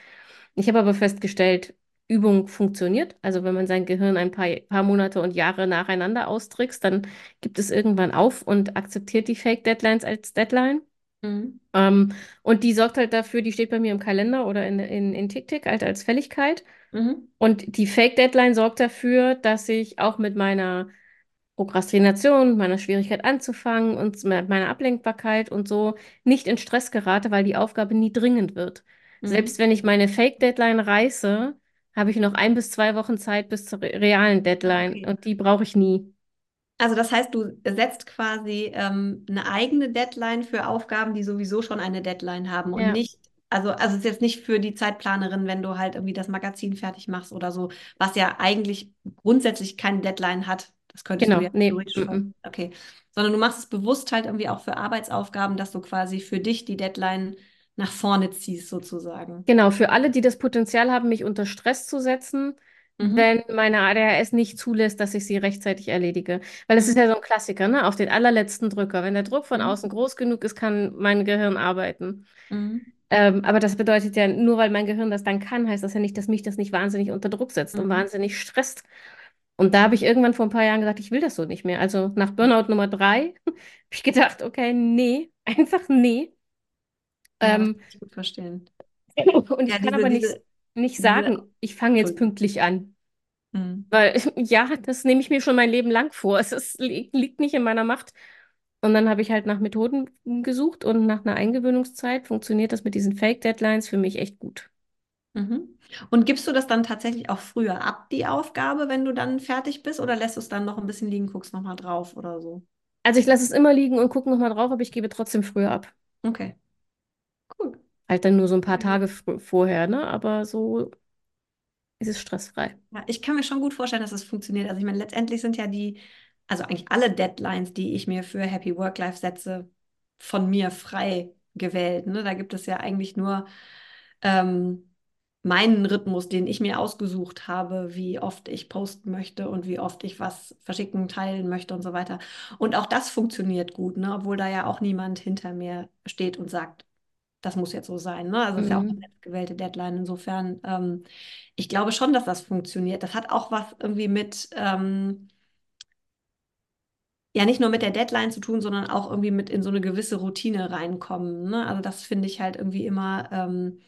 Ich habe aber festgestellt, Übung funktioniert. Also wenn man sein Gehirn ein paar, paar Monate und Jahre nacheinander austrickst, dann gibt es irgendwann auf und akzeptiert die Fake-Deadlines als Deadline. Mhm. Ähm, und die sorgt halt dafür, die steht bei mir im Kalender oder in, in, in TickTick halt als Fälligkeit. Mhm. Und die Fake-Deadline sorgt dafür, dass ich auch mit meiner Prokrastination, meiner Schwierigkeit anzufangen und meiner Ablenkbarkeit und so nicht in Stress gerate, weil die Aufgabe nie dringend wird. Mhm. Selbst wenn ich meine Fake-Deadline reiße, habe ich noch ein bis zwei Wochen Zeit bis zur re- realen Deadline Okay. und die brauche ich nie. Also das heißt, du setzt quasi ähm, eine eigene Deadline für Aufgaben, die sowieso schon eine Deadline haben und Ja. nicht, also, also es ist jetzt nicht für die Zeitplanerin, wenn du halt irgendwie das Magazin fertig machst oder so, was ja eigentlich grundsätzlich keine Deadline hat. Das könntest Genau, du ja nee, mm, mm. okay. Sondern du machst es bewusst halt irgendwie auch für Arbeitsaufgaben, dass du quasi für dich die Deadline nach vorne ziehst, sozusagen. Genau, für alle, die das Potenzial haben, mich unter Stress zu setzen, Mhm. wenn meine ADHS nicht zulässt, dass ich sie rechtzeitig erledige. Weil es ist ja so ein Klassiker, ne? Auf den allerletzten Drücker. Wenn der Druck von Mhm. außen groß genug ist, kann mein Gehirn arbeiten. Mhm. Ähm, aber das bedeutet ja, nur weil mein Gehirn das dann kann, heißt das ja nicht, dass mich das nicht wahnsinnig unter Druck setzt und Mhm. wahnsinnig stresst. Und da habe ich irgendwann vor ein paar Jahren gesagt, ich will das so nicht mehr. Also nach Burnout Nummer drei habe ich gedacht, okay, nee, einfach nee. Ja, das Ähm, kann ich gut verstehen. und Ja, ich kann diese, aber nicht, diese, nicht diese, sagen, ich fange jetzt pünktlich an. Mhm. Weil, ja, das nehme ich mir schon mein Leben lang vor. Es ist, li- liegt nicht in meiner Macht. Und dann habe ich halt nach Methoden gesucht und nach einer Eingewöhnungszeit funktioniert das mit diesen Fake-Deadlines für mich echt gut. Mhm. Und gibst du das dann tatsächlich auch früher ab, die Aufgabe, wenn du dann fertig bist, oder lässt du es dann noch ein bisschen liegen, guckst nochmal drauf oder so? Also ich lasse es immer liegen und gucke nochmal drauf, aber ich gebe trotzdem früher ab. Okay, cool. Halt dann nur so ein paar. Tage vorher, ne? Aber so ist es stressfrei. Ja, ich kann mir schon gut vorstellen, dass es funktioniert. Also ich meine, letztendlich sind ja die, also eigentlich alle Deadlines, die ich mir für Happy Work Life setze, von mir frei gewählt. Ne? Da gibt es ja eigentlich nur ähm, meinen Rhythmus, den ich mir ausgesucht habe, wie oft ich posten möchte und wie oft ich was verschicken, teilen möchte und so weiter. Und auch das funktioniert gut, ne? Obwohl da ja auch niemand hinter mir steht und sagt, das muss jetzt so sein. Ne? Also es ist ja auch eine Mhm. selbstgewählte Deadline. Insofern, ähm, ich glaube schon, dass das funktioniert. Das hat auch was irgendwie mit, ähm, ja, nicht nur mit der Deadline zu tun, sondern auch irgendwie mit in so eine gewisse Routine reinkommen. Ne? Also das finde ich halt irgendwie immer ähm,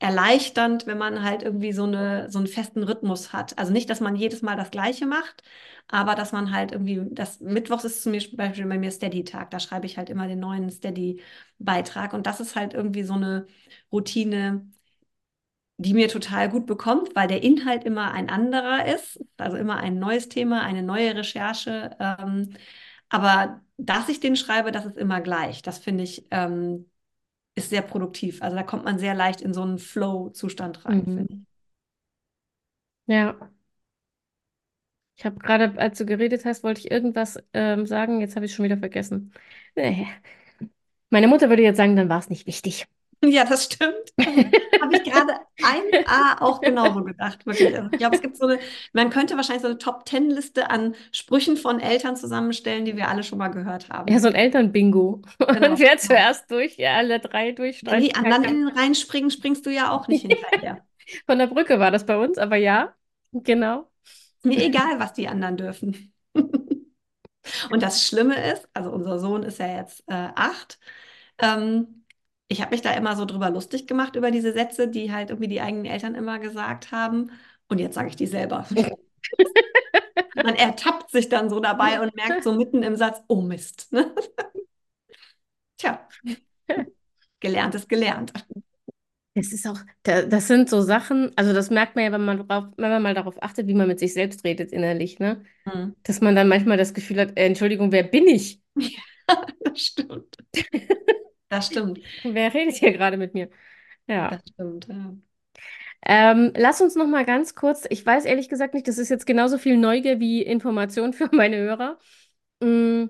erleichternd, wenn man halt irgendwie so eine, so einen festen Rhythmus hat. Also nicht, dass man jedes Mal das Gleiche macht, aber dass man halt irgendwie, das Mittwochs ist zum Beispiel bei mir Steady-Tag, da schreibe ich halt immer den neuen Steady-Beitrag und das ist halt irgendwie so eine Routine, die mir total gut bekommt, weil der Inhalt immer ein anderer ist, also immer ein neues Thema, eine neue Recherche. Ähm, aber dass ich den schreibe, das ist immer gleich. Das finde ich ähm, ist sehr produktiv. Also da kommt man sehr leicht in so einen Flow-Zustand rein, Mhm. finde ich. Ja. Ich habe gerade, als du geredet hast, wollte ich irgendwas ähm, sagen. Jetzt habe ich es schon wieder vergessen. Meine Mutter würde jetzt sagen, dann war es nicht wichtig. Ja, das stimmt. Habe ich gerade 1A auch genauso gedacht, wirklich. Also ich glaube, es gibt so eine, man könnte wahrscheinlich so eine Top-10-Liste an Sprüchen von Eltern zusammenstellen, die wir alle schon mal gehört haben. Ja, so ein Elternbingo. Genau. Und wer zuerst durch, ja, alle drei Wenn die durchstreichen anderen in den Rhein springen, springst du ja auch nicht hinterher. Von der Brücke war das bei uns, aber ja, genau. Mir egal, was die anderen dürfen. Und das Schlimme ist, also unser Sohn ist ja jetzt äh, acht. Ähm, ich habe mich da immer so drüber lustig gemacht über diese Sätze, die halt irgendwie die eigenen Eltern immer gesagt haben. Und jetzt sage ich die selber. Man ertappt sich dann so dabei und merkt so mitten im Satz, oh Mist. Ne? Tja, gelernt ist gelernt. Das ist auch, da- das sind so Sachen, also das merkt man ja, wenn man drauf, wenn man mal darauf achtet, wie man mit sich selbst redet innerlich, ne? Hm. Dass man dann manchmal das Gefühl hat, äh, Entschuldigung, wer bin ich? Das stimmt. Das stimmt. Wer redet hier gerade mit mir? Ja. Das stimmt. Ja. Ähm, lass uns noch mal ganz kurz, ich weiß ehrlich gesagt nicht, das ist jetzt genauso viel Neugier wie Information für meine Hörer. Mm,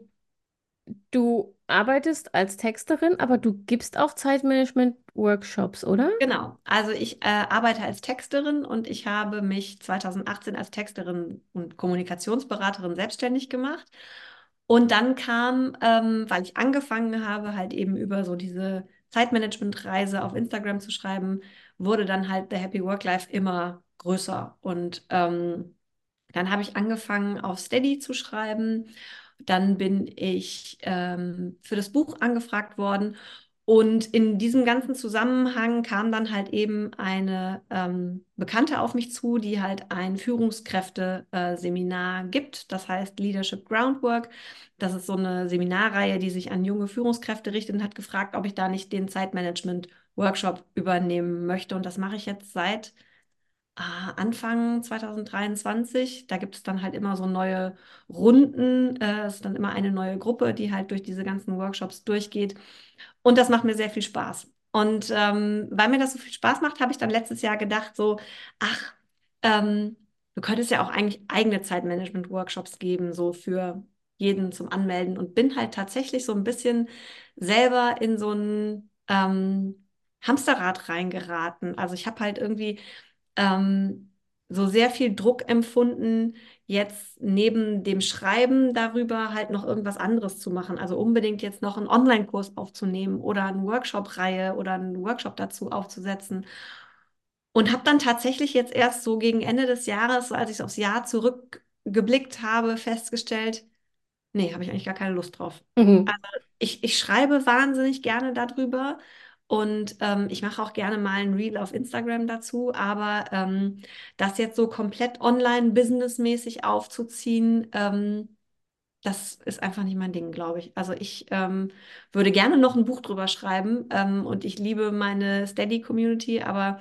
Du arbeitest als Texterin, aber du gibst auch Zeitmanagement-Workshops, oder? Genau. Also ich äh, arbeite als Texterin und ich habe mich 2018 als Texterin und Kommunikationsberaterin selbstständig gemacht. Und dann kam, ähm, weil ich angefangen habe, halt eben über so diese Zeitmanagement-Reise auf Instagram zu schreiben, wurde dann halt The Happy Work Life immer größer. Und ähm, dann habe ich angefangen, auf Steady zu schreiben. Dann bin ich ähm, für das Buch angefragt worden. Und in diesem ganzen Zusammenhang kam dann halt eben eine ähm, Bekannte auf mich zu, die halt ein Führungskräfte-Seminar gibt. Das heißt Leadership Groundwork. Das ist so eine Seminarreihe, die sich an junge Führungskräfte richtet und hat gefragt, ob ich da nicht den Zeitmanagement-Workshop übernehmen möchte. Und das mache ich jetzt seit Anfang 2023. Da gibt es dann halt immer so neue Runden. Äh, es ist dann immer eine neue Gruppe, die halt durch diese ganzen Workshops durchgeht. Und das macht mir sehr viel Spaß. Und ähm, weil mir das so viel Spaß macht, habe ich dann letztes Jahr gedacht, so, ach, ähm, du könntest ja auch eigentlich eigene Zeitmanagement-Workshops geben, so für jeden zum Anmelden und bin halt tatsächlich so ein bisschen selber in so ein ähm, Hamsterrad reingeraten. Also ich habe halt irgendwie ähm, so sehr viel Druck empfunden, jetzt neben dem Schreiben darüber halt noch irgendwas anderes zu machen. Also unbedingt jetzt noch einen Online-Kurs aufzunehmen oder eine Workshop-Reihe oder einen Workshop dazu aufzusetzen. Und habe dann tatsächlich jetzt erst so gegen Ende des Jahres, als ich aufs Jahr zurückgeblickt habe, festgestellt, nee, habe ich eigentlich gar keine Lust drauf. Mhm. Also ich, ich schreibe wahnsinnig gerne darüber und ähm, ich mache auch gerne mal ein Reel auf Instagram dazu, aber ähm, das jetzt so komplett online businessmäßig aufzuziehen, ähm, das ist einfach nicht mein Ding, glaube ich. Also ich ähm, würde gerne noch ein Buch drüber schreiben ähm, und ich liebe meine Steady-Community, aber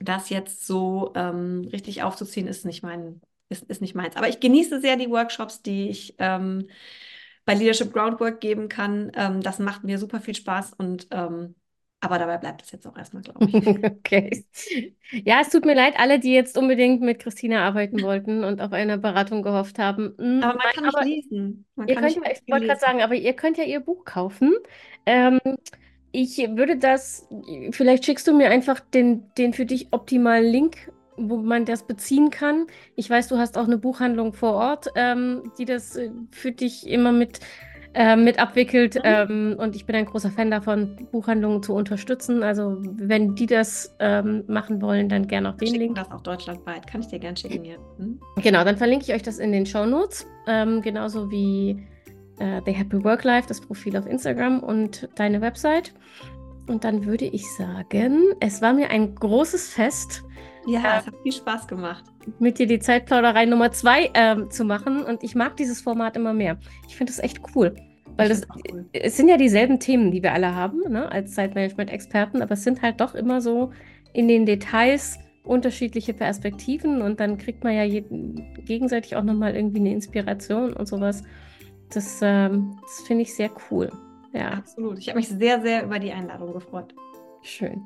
das jetzt so ähm, richtig aufzuziehen, ist nicht mein, ist, ist nicht meins. Aber ich genieße sehr die Workshops, die ich bei Leadership Groundwork geben kann. Das macht mir super viel Spaß und aber dabei bleibt es jetzt auch erstmal, glaube ich. okay. Ja, es tut mir leid, alle, die jetzt unbedingt mit Christina arbeiten wollten und auf eine Beratung gehofft haben. Hm, aber man kann aber nicht lesen. Man ihr könnt, ich wollte gerade sagen, aber ihr könnt ja ihr Buch kaufen. Ähm, ich würde das, vielleicht schickst du mir einfach den, den für dich optimalen Link, wo man das beziehen kann. Ich weiß, du hast auch eine Buchhandlung vor Ort, ähm, die das äh, für dich immer mit, äh, mit abwickelt. Mhm. Ähm, und ich bin ein großer Fan davon, Buchhandlungen zu unterstützen. Also wenn die das ähm, machen wollen, dann gerne auch den Schicken Link. das auch deutschlandweit. Kann ich dir gerne schicken hier. Hm? Genau, dann verlinke ich euch das in den Show Notes. Ähm, genauso wie äh, The Happy Work Life, das Profil auf Instagram und deine Website. Und dann würde ich sagen, es war mir ein großes Fest. Ja, äh, es hat viel Spaß gemacht. Mit dir die Zeitplauderei Nummer zwei äh, zu machen. Und ich mag dieses Format immer mehr. Ich finde es echt cool. Weil das, cool. es sind ja dieselben Themen, die wir alle haben, ne, als Zeitmanagement-Experten, aber es sind halt doch immer so in den Details unterschiedliche Perspektiven und dann kriegt man ja jeden, gegenseitig auch nochmal irgendwie eine Inspiration und sowas. Das, ähm, das finde ich sehr cool. Ja. Absolut. Ich habe mich sehr, sehr über die Einladung gefreut. Schön.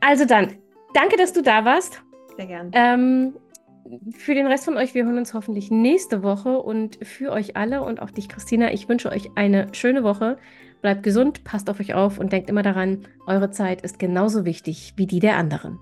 Also dann, danke, dass du da warst. Sehr gern. Ähm, für den Rest von euch, wir hören uns hoffentlich nächste Woche und für euch alle und auch dich, Christina, ich wünsche euch eine schöne Woche. Bleibt gesund, passt auf euch auf und denkt immer daran, eure Zeit ist genauso wichtig wie die der anderen.